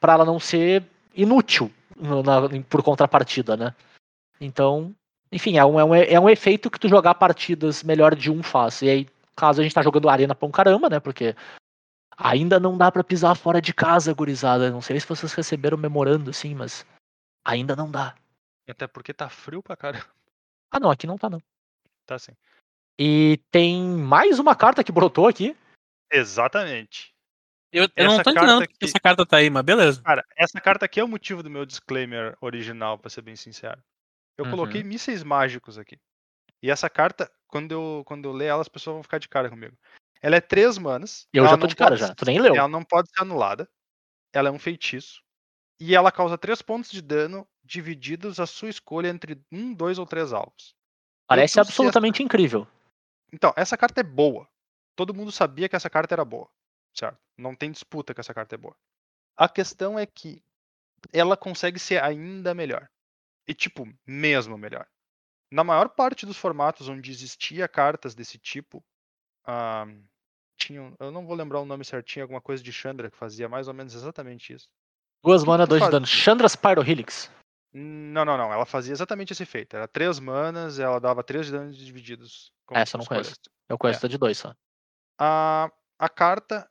pra ela não ser inútil na- por contrapartida, né? Então, enfim, é um, é, um, é um efeito que tu jogar partidas melhor de um faz. E aí, caso a gente tá jogando arena pra um caramba, né? Porque ainda não dá pra pisar fora de casa, gurizada. Não sei se vocês receberam memorando assim, mas ainda não dá. Até porque tá frio pra caramba. Ah, não, aqui não tá não. Tá assim. E tem mais uma carta que brotou aqui. Exatamente. Eu, eu não Essa tô entendendo aqui- essa carta tá aí, mas beleza. Cara, essa carta aqui é o motivo do meu disclaimer original, pra ser bem sincero. Eu Uhum. coloquei mísseis mágicos aqui. E essa carta, quando eu, quando eu ler ela, as pessoas vão ficar de cara comigo. Ela é três manas. Eu já tô não de cara já. ser- Tu nem leu. Ela não pode ser anulada. Ela é um feitiço. E ela causa 3 pontos de dano divididos a sua escolha entre 1, 2 ou 3 alvos. Parece trouxe absolutamente incrível. Então, essa carta é boa. Todo mundo sabia que essa carta era boa, certo? Não tem disputa que essa carta é boa. A questão é que ela consegue ser ainda melhor. E, tipo, mesmo melhor. Na maior parte dos formatos onde existia cartas desse tipo, ah, tinham, eu não vou lembrar o nome certinho, alguma coisa de Chandra que fazia mais ou menos exatamente isso. Duas que que mana, tu dois de dano. Chandra's Pyrohelix. Não, não, não. Ela fazia exatamente esse efeito. Era três manas, ela dava três de danos divididos. Essa eu não conheço. Eu conheço É. de dois só. a, a carta,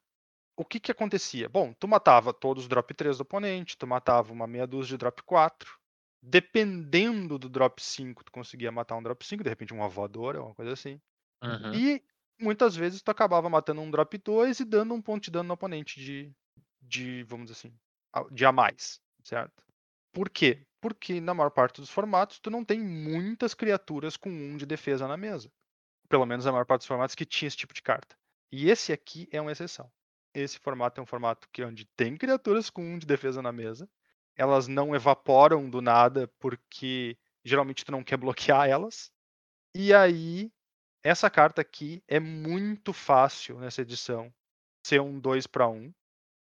o que que acontecia? Bom, tu matava todos os drop 3 do oponente, tu matava uma meia dúzia de drop 4. Dependendo do drop 5, tu conseguia matar um drop 5, de repente uma voadora, uma coisa assim. Uhum. E muitas vezes tu acabava matando um drop 2 e dando um ponto de dano no oponente de, de vamos dizer assim, de a mais, certo? Por quê? Porque na maior parte dos formatos tu não tem muitas criaturas com um de defesa na mesa. Pelo menos na maior parte dos formatos que tinha esse tipo de carta. E esse aqui é uma exceção. Esse formato é um formato que onde tem criaturas com um de defesa na mesa. Elas não evaporam do nada porque geralmente tu não quer bloquear elas. E aí essa carta aqui é muito fácil nessa edição ser um 2 para 1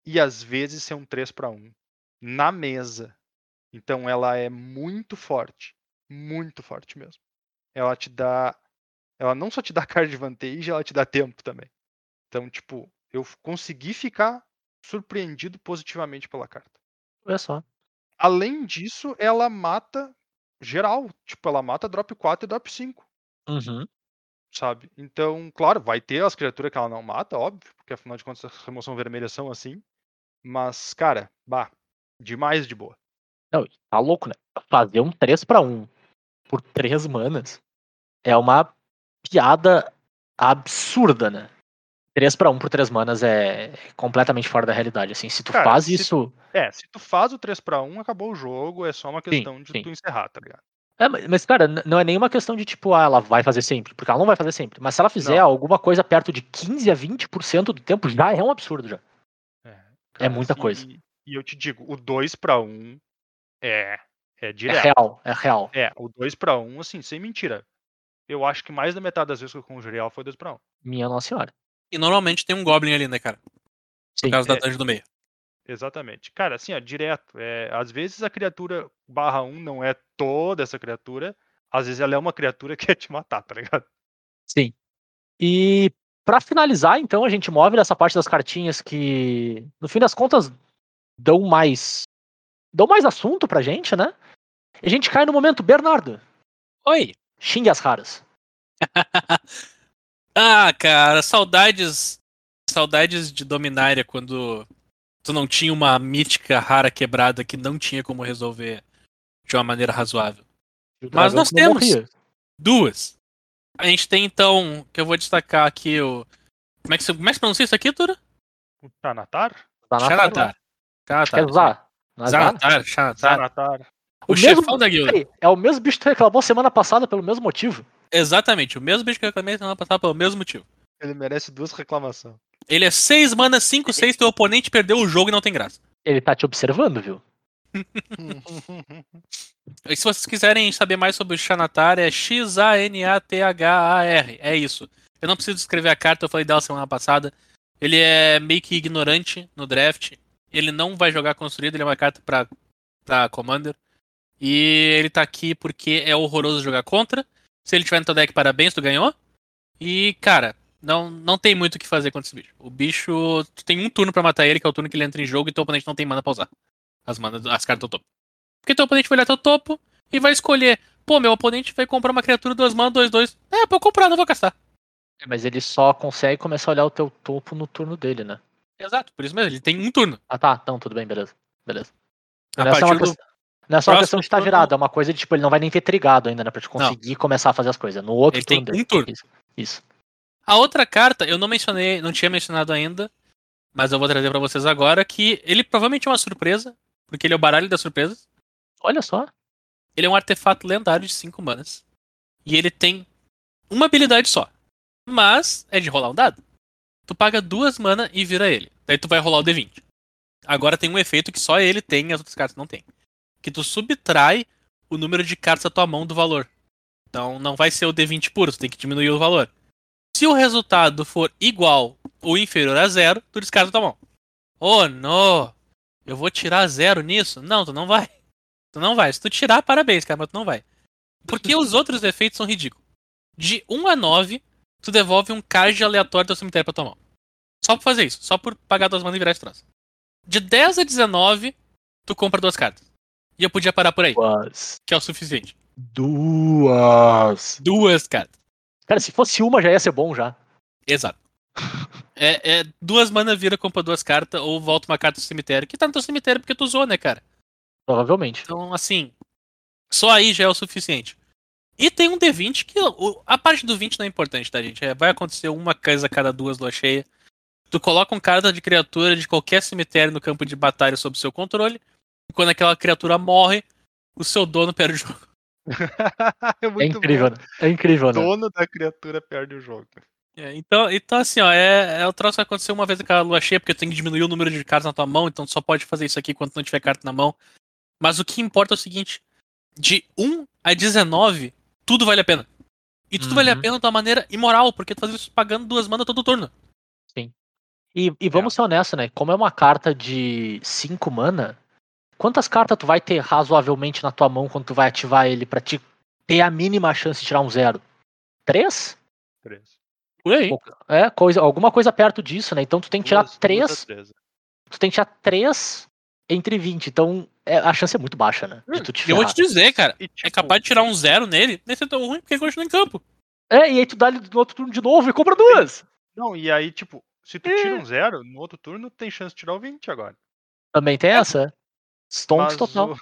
e às vezes ser um 3 para 1 na mesa. Então ela é muito forte, muito forte mesmo. Ela te dá ela não só te dá card advantage, ela te dá tempo também. Então, tipo, eu consegui ficar surpreendido positivamente pela carta. Olha só. Além disso, ela mata geral, tipo, ela mata drop 4 e drop 5 Uhum. sabe? Então, claro, vai ter as criaturas que ela não mata, óbvio, porque afinal de contas as remoção vermelha são assim. Mas, cara, bah, demais de boa. Não, tá louco, né? Fazer um 3 pra 1 por 3 manas é uma piada absurda, né? 3 pra 1 por 3 manas é completamente fora da realidade. Assim, se tu Cara, faz se- isso. É, se tu faz o 3 para 1 acabou o jogo, é só uma questão de sim. tu encerrar, tá ligado? É, mas, cara, não é nenhuma questão de tipo, ah, ela vai fazer sempre, porque ela não vai fazer sempre. Mas se ela fizer Não. alguma coisa perto de 15 a 20% do tempo, já é um absurdo já. É, muita e- coisa. E eu te digo, o 2 para 1 é é É direto. real, é real. É, o 2 para 1, assim, sem mentira. Eu acho que mais da metade das vezes que eu conjurei ela foi 2 para 1. Minha Nossa Senhora. E normalmente tem um Goblin ali, né, cara? Sim. Por causa da É. dungeon do meio. Exatamente. Cara, assim, ó, direto. É, às vezes a criatura barra 1 não é toda essa criatura. Às vezes ela é uma criatura que quer te matar, tá ligado? Sim. E pra finalizar, então, a gente move nessa parte das cartinhas que, no fim das contas, dão mais dão mais assunto pra gente, né? E a gente cai no momento, Bernardo, Oi! xingue as raras. Ah, cara, saudades. Saudades de Dominária quando tu não tinha uma mítica rara quebrada que não tinha como resolver de uma maneira razoável. Mas nós temos. morria. Duas. A gente tem então, que eu vou destacar aqui o. Como é que se, como é que se pronuncia isso aqui, Tura? O Tanatar? Na Xanatar. Xanatar. é é? Xanatar, Xanatar. Tanatar. O, O mesmo- chefão da guilda. É o mesmo bicho que reclamou semana passada pelo mesmo motivo. Exatamente, o mesmo bicho que eu reclamei semana passada pelo mesmo motivo. Ele merece duas reclamações. Ele é 6 mana, 5, 6, teu oponente perdeu o jogo e não tem graça. Ele tá te observando, viu? E se vocês quiserem saber mais sobre o Xanatar, é X-A-N-A-T-H-A-R. É isso. Eu não preciso escrever a carta, eu falei dela semana passada. Ele é meio que ignorante no draft. Ele não vai jogar construído, ele é uma carta pra, pra Commander. E ele tá aqui porque é horroroso jogar contra. Se ele tiver no teu deck, parabéns, tu ganhou. E, cara, não, não tem muito o que fazer contra esse bicho. O bicho, tu tem um turno pra matar ele, que é o turno que ele entra em jogo, e teu oponente não tem mana pra usar. As, mana, as cartas do topo. Porque teu oponente vai olhar teu topo e vai escolher. Pô, meu oponente vai comprar uma criatura 2 mana, 2, 2. É, eu comprar, não vou gastar. Mas ele só consegue começar a olhar o teu topo no turno dele, né? Exato, por isso mesmo, ele tem um turno. Ah tá, então tudo bem, beleza. Beleza. A é partir do- questão, não é só uma questão de estar virado, é uma coisa de tipo, ele não vai nem ter trigado ainda, né? Pra te conseguir começar a fazer as coisas. No outro Ele tem turno dele. um turno. Isso. Isso. A outra carta, eu não mencionei, não tinha mencionado ainda, mas eu vou trazer pra vocês agora que ele provavelmente é uma surpresa, porque ele é o baralho das surpresas. Olha só. Ele é um artefato lendário de 5 manas. E ele tem uma habilidade só. Mas é de rolar um dado. Tu paga duas mana e vira ele. Daí tu vai rolar o D20. Agora tem um efeito que só ele tem e as outras cartas não tem. Que tu subtrai o número de cartas da tua mão do valor. Então não vai ser o D20 puro, tu tem que diminuir o valor. Se o resultado for igual ou inferior a zero, tu descarta tua mão. Oh, não! Eu vou tirar zero nisso? Não, tu não vai. Tu não vai. Se tu tirar, parabéns, cara, mas tu não vai. Porque os outros efeitos são ridículos. De 1 a 9, tu devolve um card aleatório do cemitério pra tua mão. Só por fazer isso. Só por pagar duas manas e virar esse troço. De 10 a 19, tu compra duas cartas. E eu podia parar por aí, Duas. que é o suficiente. Duas. Duas cartas. Cara, se fosse uma já ia ser bom já. Exato. É, é duas mana vira, compra duas cartas, ou volta uma carta do cemitério, que tá no teu cemitério porque tu usou, né, cara? Provavelmente. Então, assim, só aí já é o suficiente. E tem um D20 que a parte do 20 não é importante, tá, gente? É, vai acontecer uma coisa a cada duas lua cheia. Tu coloca um carta de criatura de qualquer cemitério no campo de batalha sob seu controle. Quando aquela criatura morre, o seu dono perde o jogo. é É muito incrível, né? É incrível, O né? dono da criatura perde o jogo. É, então, então, assim, ó, é, é o troço vai acontecer uma vez a cada lua cheia, porque tu tem que diminuir o número de cartas na tua mão, então tu só pode fazer isso aqui quando não tiver carta na mão. Mas o que importa é o seguinte: de 1 a 19, tudo vale a pena. E tudo vale a Uhum. pena de uma maneira imoral, porque tu faz isso pagando duas manas todo turno. E, e vamos ser honestos, né? Como é uma carta de 5 mana, quantas cartas tu vai ter razoavelmente na tua mão quando tu vai ativar ele pra te ter a mínima chance de tirar um zero? Três? Três. Por aí. É, coisa, alguma coisa perto disso, né? Então tu tem que tirar Duas- duas três. três. Tu tem que tirar três entre 20. Então é, a chance é muito baixa, né? De tu te Eu vou te dizer, cara, E, é tipo, capaz de tirar um zero nele, nem ser tão ruim, porque ele continua em campo. É, e aí tu dá ele no outro turno de novo e compra duas. Não, e aí, tipo, se tu É. tira um zero, no outro turno tem chance de tirar o 20 agora. Também tem essa. Stonks total. o-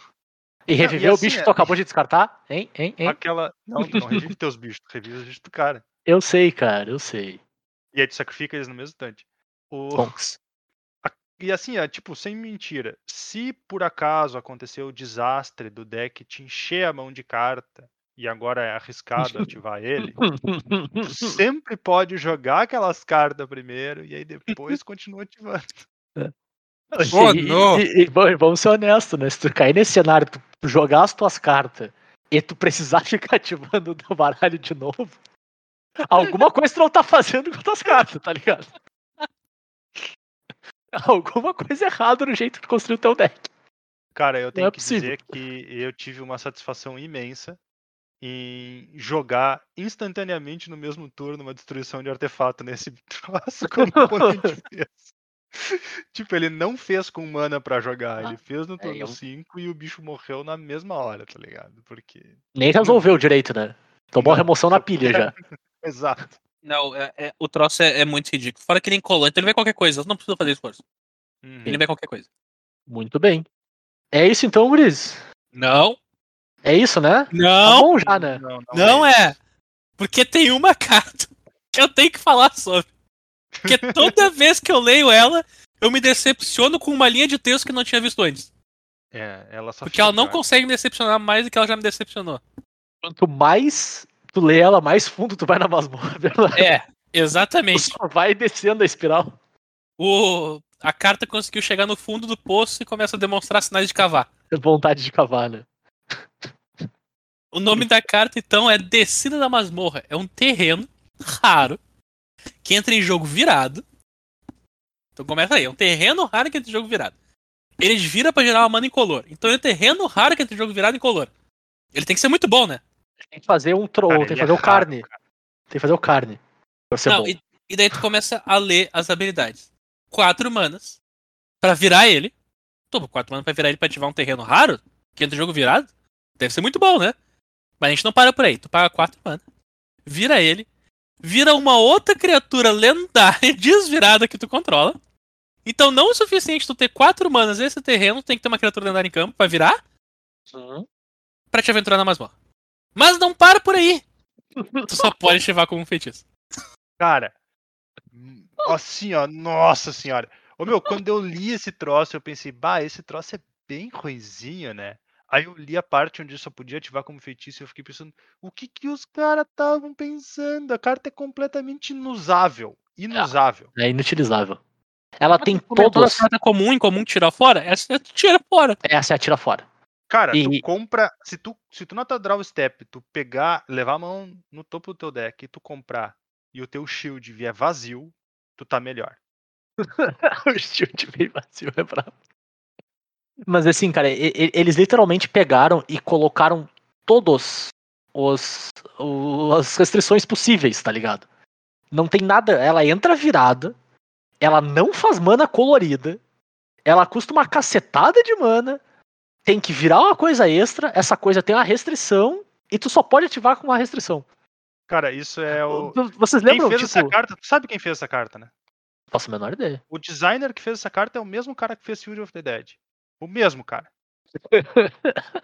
E reviver e o assim, bicho que é- tu acabou de descartar? Hein? Hein? Hein? aquela. Não, não revive teus bichos, tu revive os bichos do cara. Eu sei, cara, eu sei. E aí tu sacrifica eles no mesmo instante. O... Stonks. E assim, é, tipo, sem mentira. Se por acaso aconteceu o desastre do deck te encher a mão de carta e agora é arriscado ativar ele, sempre pode jogar aquelas cartas primeiro e aí depois continua ativando. Oh, e, não. e- e vamos- ser honestos, né? Se tu cair nesse cenário, tu jogar as tuas cartas e tu precisar ficar ativando o teu baralho de novo, alguma coisa tu não tá fazendo com as tuas cartas, tá ligado? Alguma coisa errada no jeito de construir o teu deck. Cara, eu tenho é que possível. dizer que eu tive uma satisfação imensa em jogar instantaneamente no mesmo turno uma destruição de artefato nesse troço como oponente fez. Tipo, ele não fez com mana pra jogar, Ah, ele fez no é, turno eu- 5 e o bicho morreu na mesma hora, tá ligado? Porque. Nem resolveu direito, né? Tomou a Não, remoção na pilha já. Exato. Não, é, é- o troço é, é muito ridículo. Fora que ele encolou, então ele vai qualquer coisa, não precisa fazer esforço. Uhum. Ele vai qualquer coisa. Muito bem. É isso então, Gris. Não, É isso, né? Tá não, bom já, né? Não, não, não isso. é. Porque tem uma carta que eu tenho que falar sobre. Porque toda vez que eu leio ela, eu me decepciono com uma linha de texto que não tinha visto antes. É, ela só Porque ela não consegue me decepcionar mais do que ela já me decepcionou. Quanto mais tu lê ela, mais fundo tu vai na masmorra, verdade? É, Tu exatamente. só vai descendo a espiral. O, a carta conseguiu chegar no fundo do poço e começa a demonstrar sinais de cavar. Vontade de cavar, né? O nome da carta, então, é Descida da Masmorra. É um terreno raro que entra em jogo virado. Então começa aí, é um terreno raro que entra em jogo virado. Ele vira pra gerar uma mana incolor. Então é um terreno raro que entra em jogo virado incolor. Ele tem que ser muito bom, né? Tem que fazer um troll, tem ele que fazer é o carne. raro, cara. Tem que fazer o carne. Pra ser Não, bom. e, e daí tu começa a ler as habilidades. Quatro manas pra virar ele. Pô, quatro manas pra virar ele pra ativar um terreno raro que entra em jogo virado. Deve ser muito bom, né? Mas a gente não para por aí. Tu paga quatro manas, vira ele, vira uma outra criatura lendária desvirada que tu controla. Então não é o suficiente tu ter quatro manas nesse terreno, tem que ter uma criatura lendária em campo pra virar Uhum. pra te aventurar na masmorra. Mas não para por aí. Tu só pode ativar como um feitiço. Cara, assim, ó, nossa senhora. Ô meu, quando eu li esse troço, eu pensei, bah, esse troço é bem ruizinho, né? Aí eu li a parte onde só podia ativar como feitiço e eu fiquei pensando, o que que os caras estavam pensando? A carta é completamente inusável. Inusável. É inutilizável. Ela tem Comentou da todos. carta comum, incomum, tirar fora? Essa tu tira fora. Essa é a tira fora. Cara, E- tu compra. Se tu, se tu na tua draw step, tu pegar, levar a mão no topo do teu deck e tu comprar e o teu shield vier vazio, tu tá melhor. o shield bem vazio é brabo. Mas assim, cara, eles literalmente pegaram e colocaram todos os, o- as restrições possíveis, tá ligado? Não tem nada, ela entra virada, ela não faz mana colorida, ela custa uma cacetada de mana, tem que virar uma coisa extra, essa coisa tem uma restrição e tu só pode ativar com uma restrição. Cara, isso é o. Vocês Quem lembram, fez tipo, essa carta, tu sabe quem fez essa carta, né? faço a menor ideia. O designer que fez essa carta é o mesmo cara que fez Field of the Dead. O mesmo cara.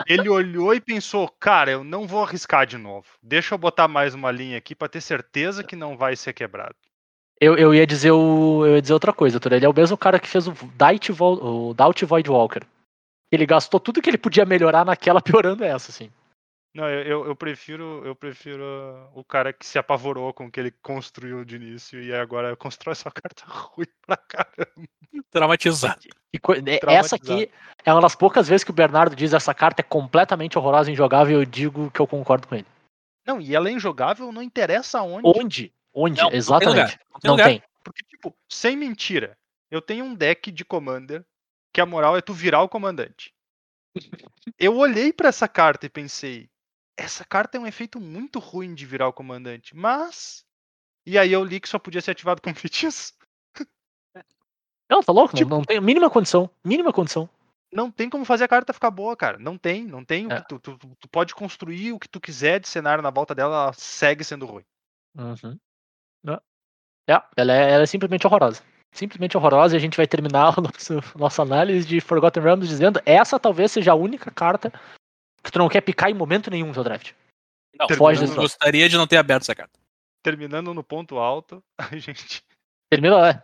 Ele olhou e pensou, cara, eu não vou arriscar de novo. Deixa eu botar mais uma linha aqui pra ter certeza que não vai ser quebrado. Eu, eu ia dizer o, eu ia dizer outra coisa, Tura. Ele é o mesmo cara que fez o Doubt Void Walker. Ele gastou tudo que ele podia melhorar naquela, piorando essa, assim. Não, eu, eu, eu prefiro eu prefiro o cara que se apavorou com o que ele construiu de início e agora constrói sua carta ruim pra caramba. Traumatizado. E co- é- essa aqui é uma das poucas vezes que o Bernardo diz essa carta é completamente horrorosa e injogável e eu digo que eu concordo com ele. Não, e ela é injogável, não interessa onde. Onde? Onde? Não, não tem Exatamente. Não tem Não tem. Porque, tipo, sem mentira, eu tenho um deck de Commander que a moral é tu virar o comandante. Eu olhei pra essa carta e pensei, essa carta tem um efeito muito ruim de virar o comandante, mas. E aí eu li que só podia ser ativado com feitiço. Não, tá louco? Não- Tipo- não, tem mínima condição. Mínima condição. Não tem como fazer a carta ficar boa, cara. Não tem, não tem. É. tu, tu- tu- pode construir o que tu quiser de cenário na volta dela, ela segue sendo ruim. Uhum. É, é, ela, é, ela é simplesmente horrorosa. Simplesmente horrorosa e a gente vai terminar o nosso, nossa análise de Forgotten Realms dizendo essa talvez seja a única carta que tu não quer picar em momento nenhum no seu draft. Não, Foge desse gostaria de não ter aberto essa carta. Terminando no ponto alto, a gente. Termina, é.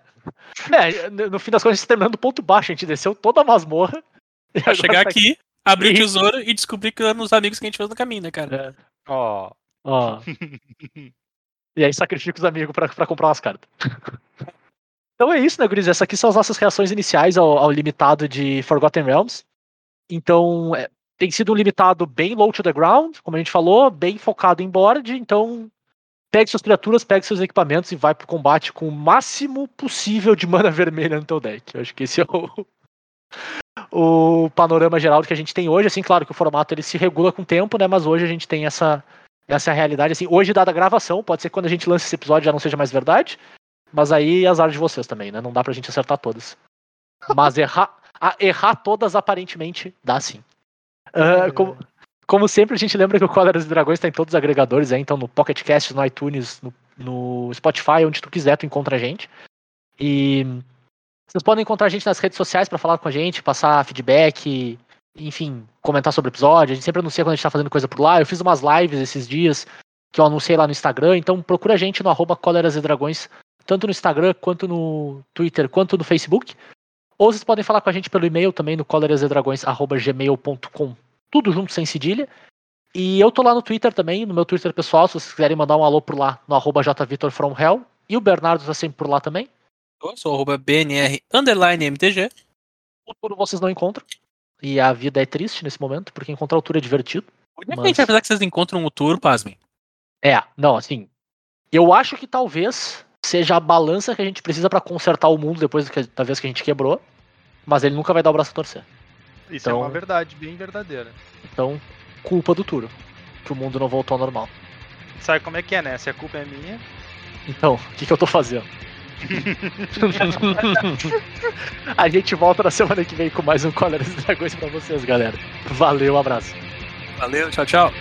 É, no fim das contas, a gente terminando no ponto baixo, a gente desceu toda a masmorra. Pra chegar tá aqui, abrir o tesouro e descobrir que eram os amigos que a gente fez no caminho, né, cara? É, Ó. ó. E aí sacrifica os amigos pra, pra comprar umas cartas. Então é isso, né, Gris? Essas aqui são as nossas reações iniciais ao, ao limitado de Forgotten Realms. Então, é, tem sido um limitado bem low to the ground, como a gente falou, bem focado em board. Então, pegue suas criaturas, pegue seus equipamentos e vai pro combate com o máximo possível de mana vermelha no teu deck. Eu acho que esse é o, o panorama geral que a gente tem hoje. Assim, claro que o formato ele se regula com o tempo, né? Mas hoje a gente tem essa, essa realidade. Assim, hoje, dada a gravação, pode ser que quando a gente lança esse episódio já não seja mais verdade. Mas aí azar de vocês também, né? Não dá pra gente acertar todas. Mas errar, errar todas aparentemente dá sim. Ah, como, como sempre, a gente lembra que o Cóleras e Dragões está em todos os agregadores, é, então no Pocket Cast, no iTunes, no, no Spotify, onde tu quiser, tu encontra a gente. E vocês podem encontrar a gente nas redes sociais para falar com a gente, passar feedback, enfim, comentar sobre o episódio. A gente sempre anuncia quando a gente tá fazendo coisa por lá. Eu fiz umas lives esses dias que eu anunciei lá no Instagram, então procura a gente no arroba Cóleras e Dragões, tanto no Instagram, quanto no Twitter, quanto no Facebook. Ou vocês podem falar com a gente pelo e-mail também no colerasedragões.gmail.com. Tudo junto, sem cedilha. E eu tô lá no Twitter também, no meu Twitter pessoal, se vocês quiserem mandar um alô por lá, no arroba jvitorfromhell. E o Bernardo tá sempre por lá também. Eu sou arroba BNR underline MTG. O Turo vocês não encontram. E a vida é triste nesse momento, porque encontrar o Turo é divertido. Onde é que Mas- a gente vai que vocês encontram o tour, pasmem? É, não, assim. Eu acho que talvez seja a balança que a gente precisa pra consertar o mundo depois da vez que a gente quebrou. Mas ele nunca vai dar o braço a torcer. Isso é Então- uma verdade bem verdadeira. Então, culpa do Turo. Que o mundo não voltou ao normal. Sabe como é que é, né? Se a culpa é minha. Então, o que, que eu tô fazendo? a gente volta na semana que vem com mais um Cóleras e Dragões pra vocês, galera. Valeu, abraço. Valeu, tchau, tchau.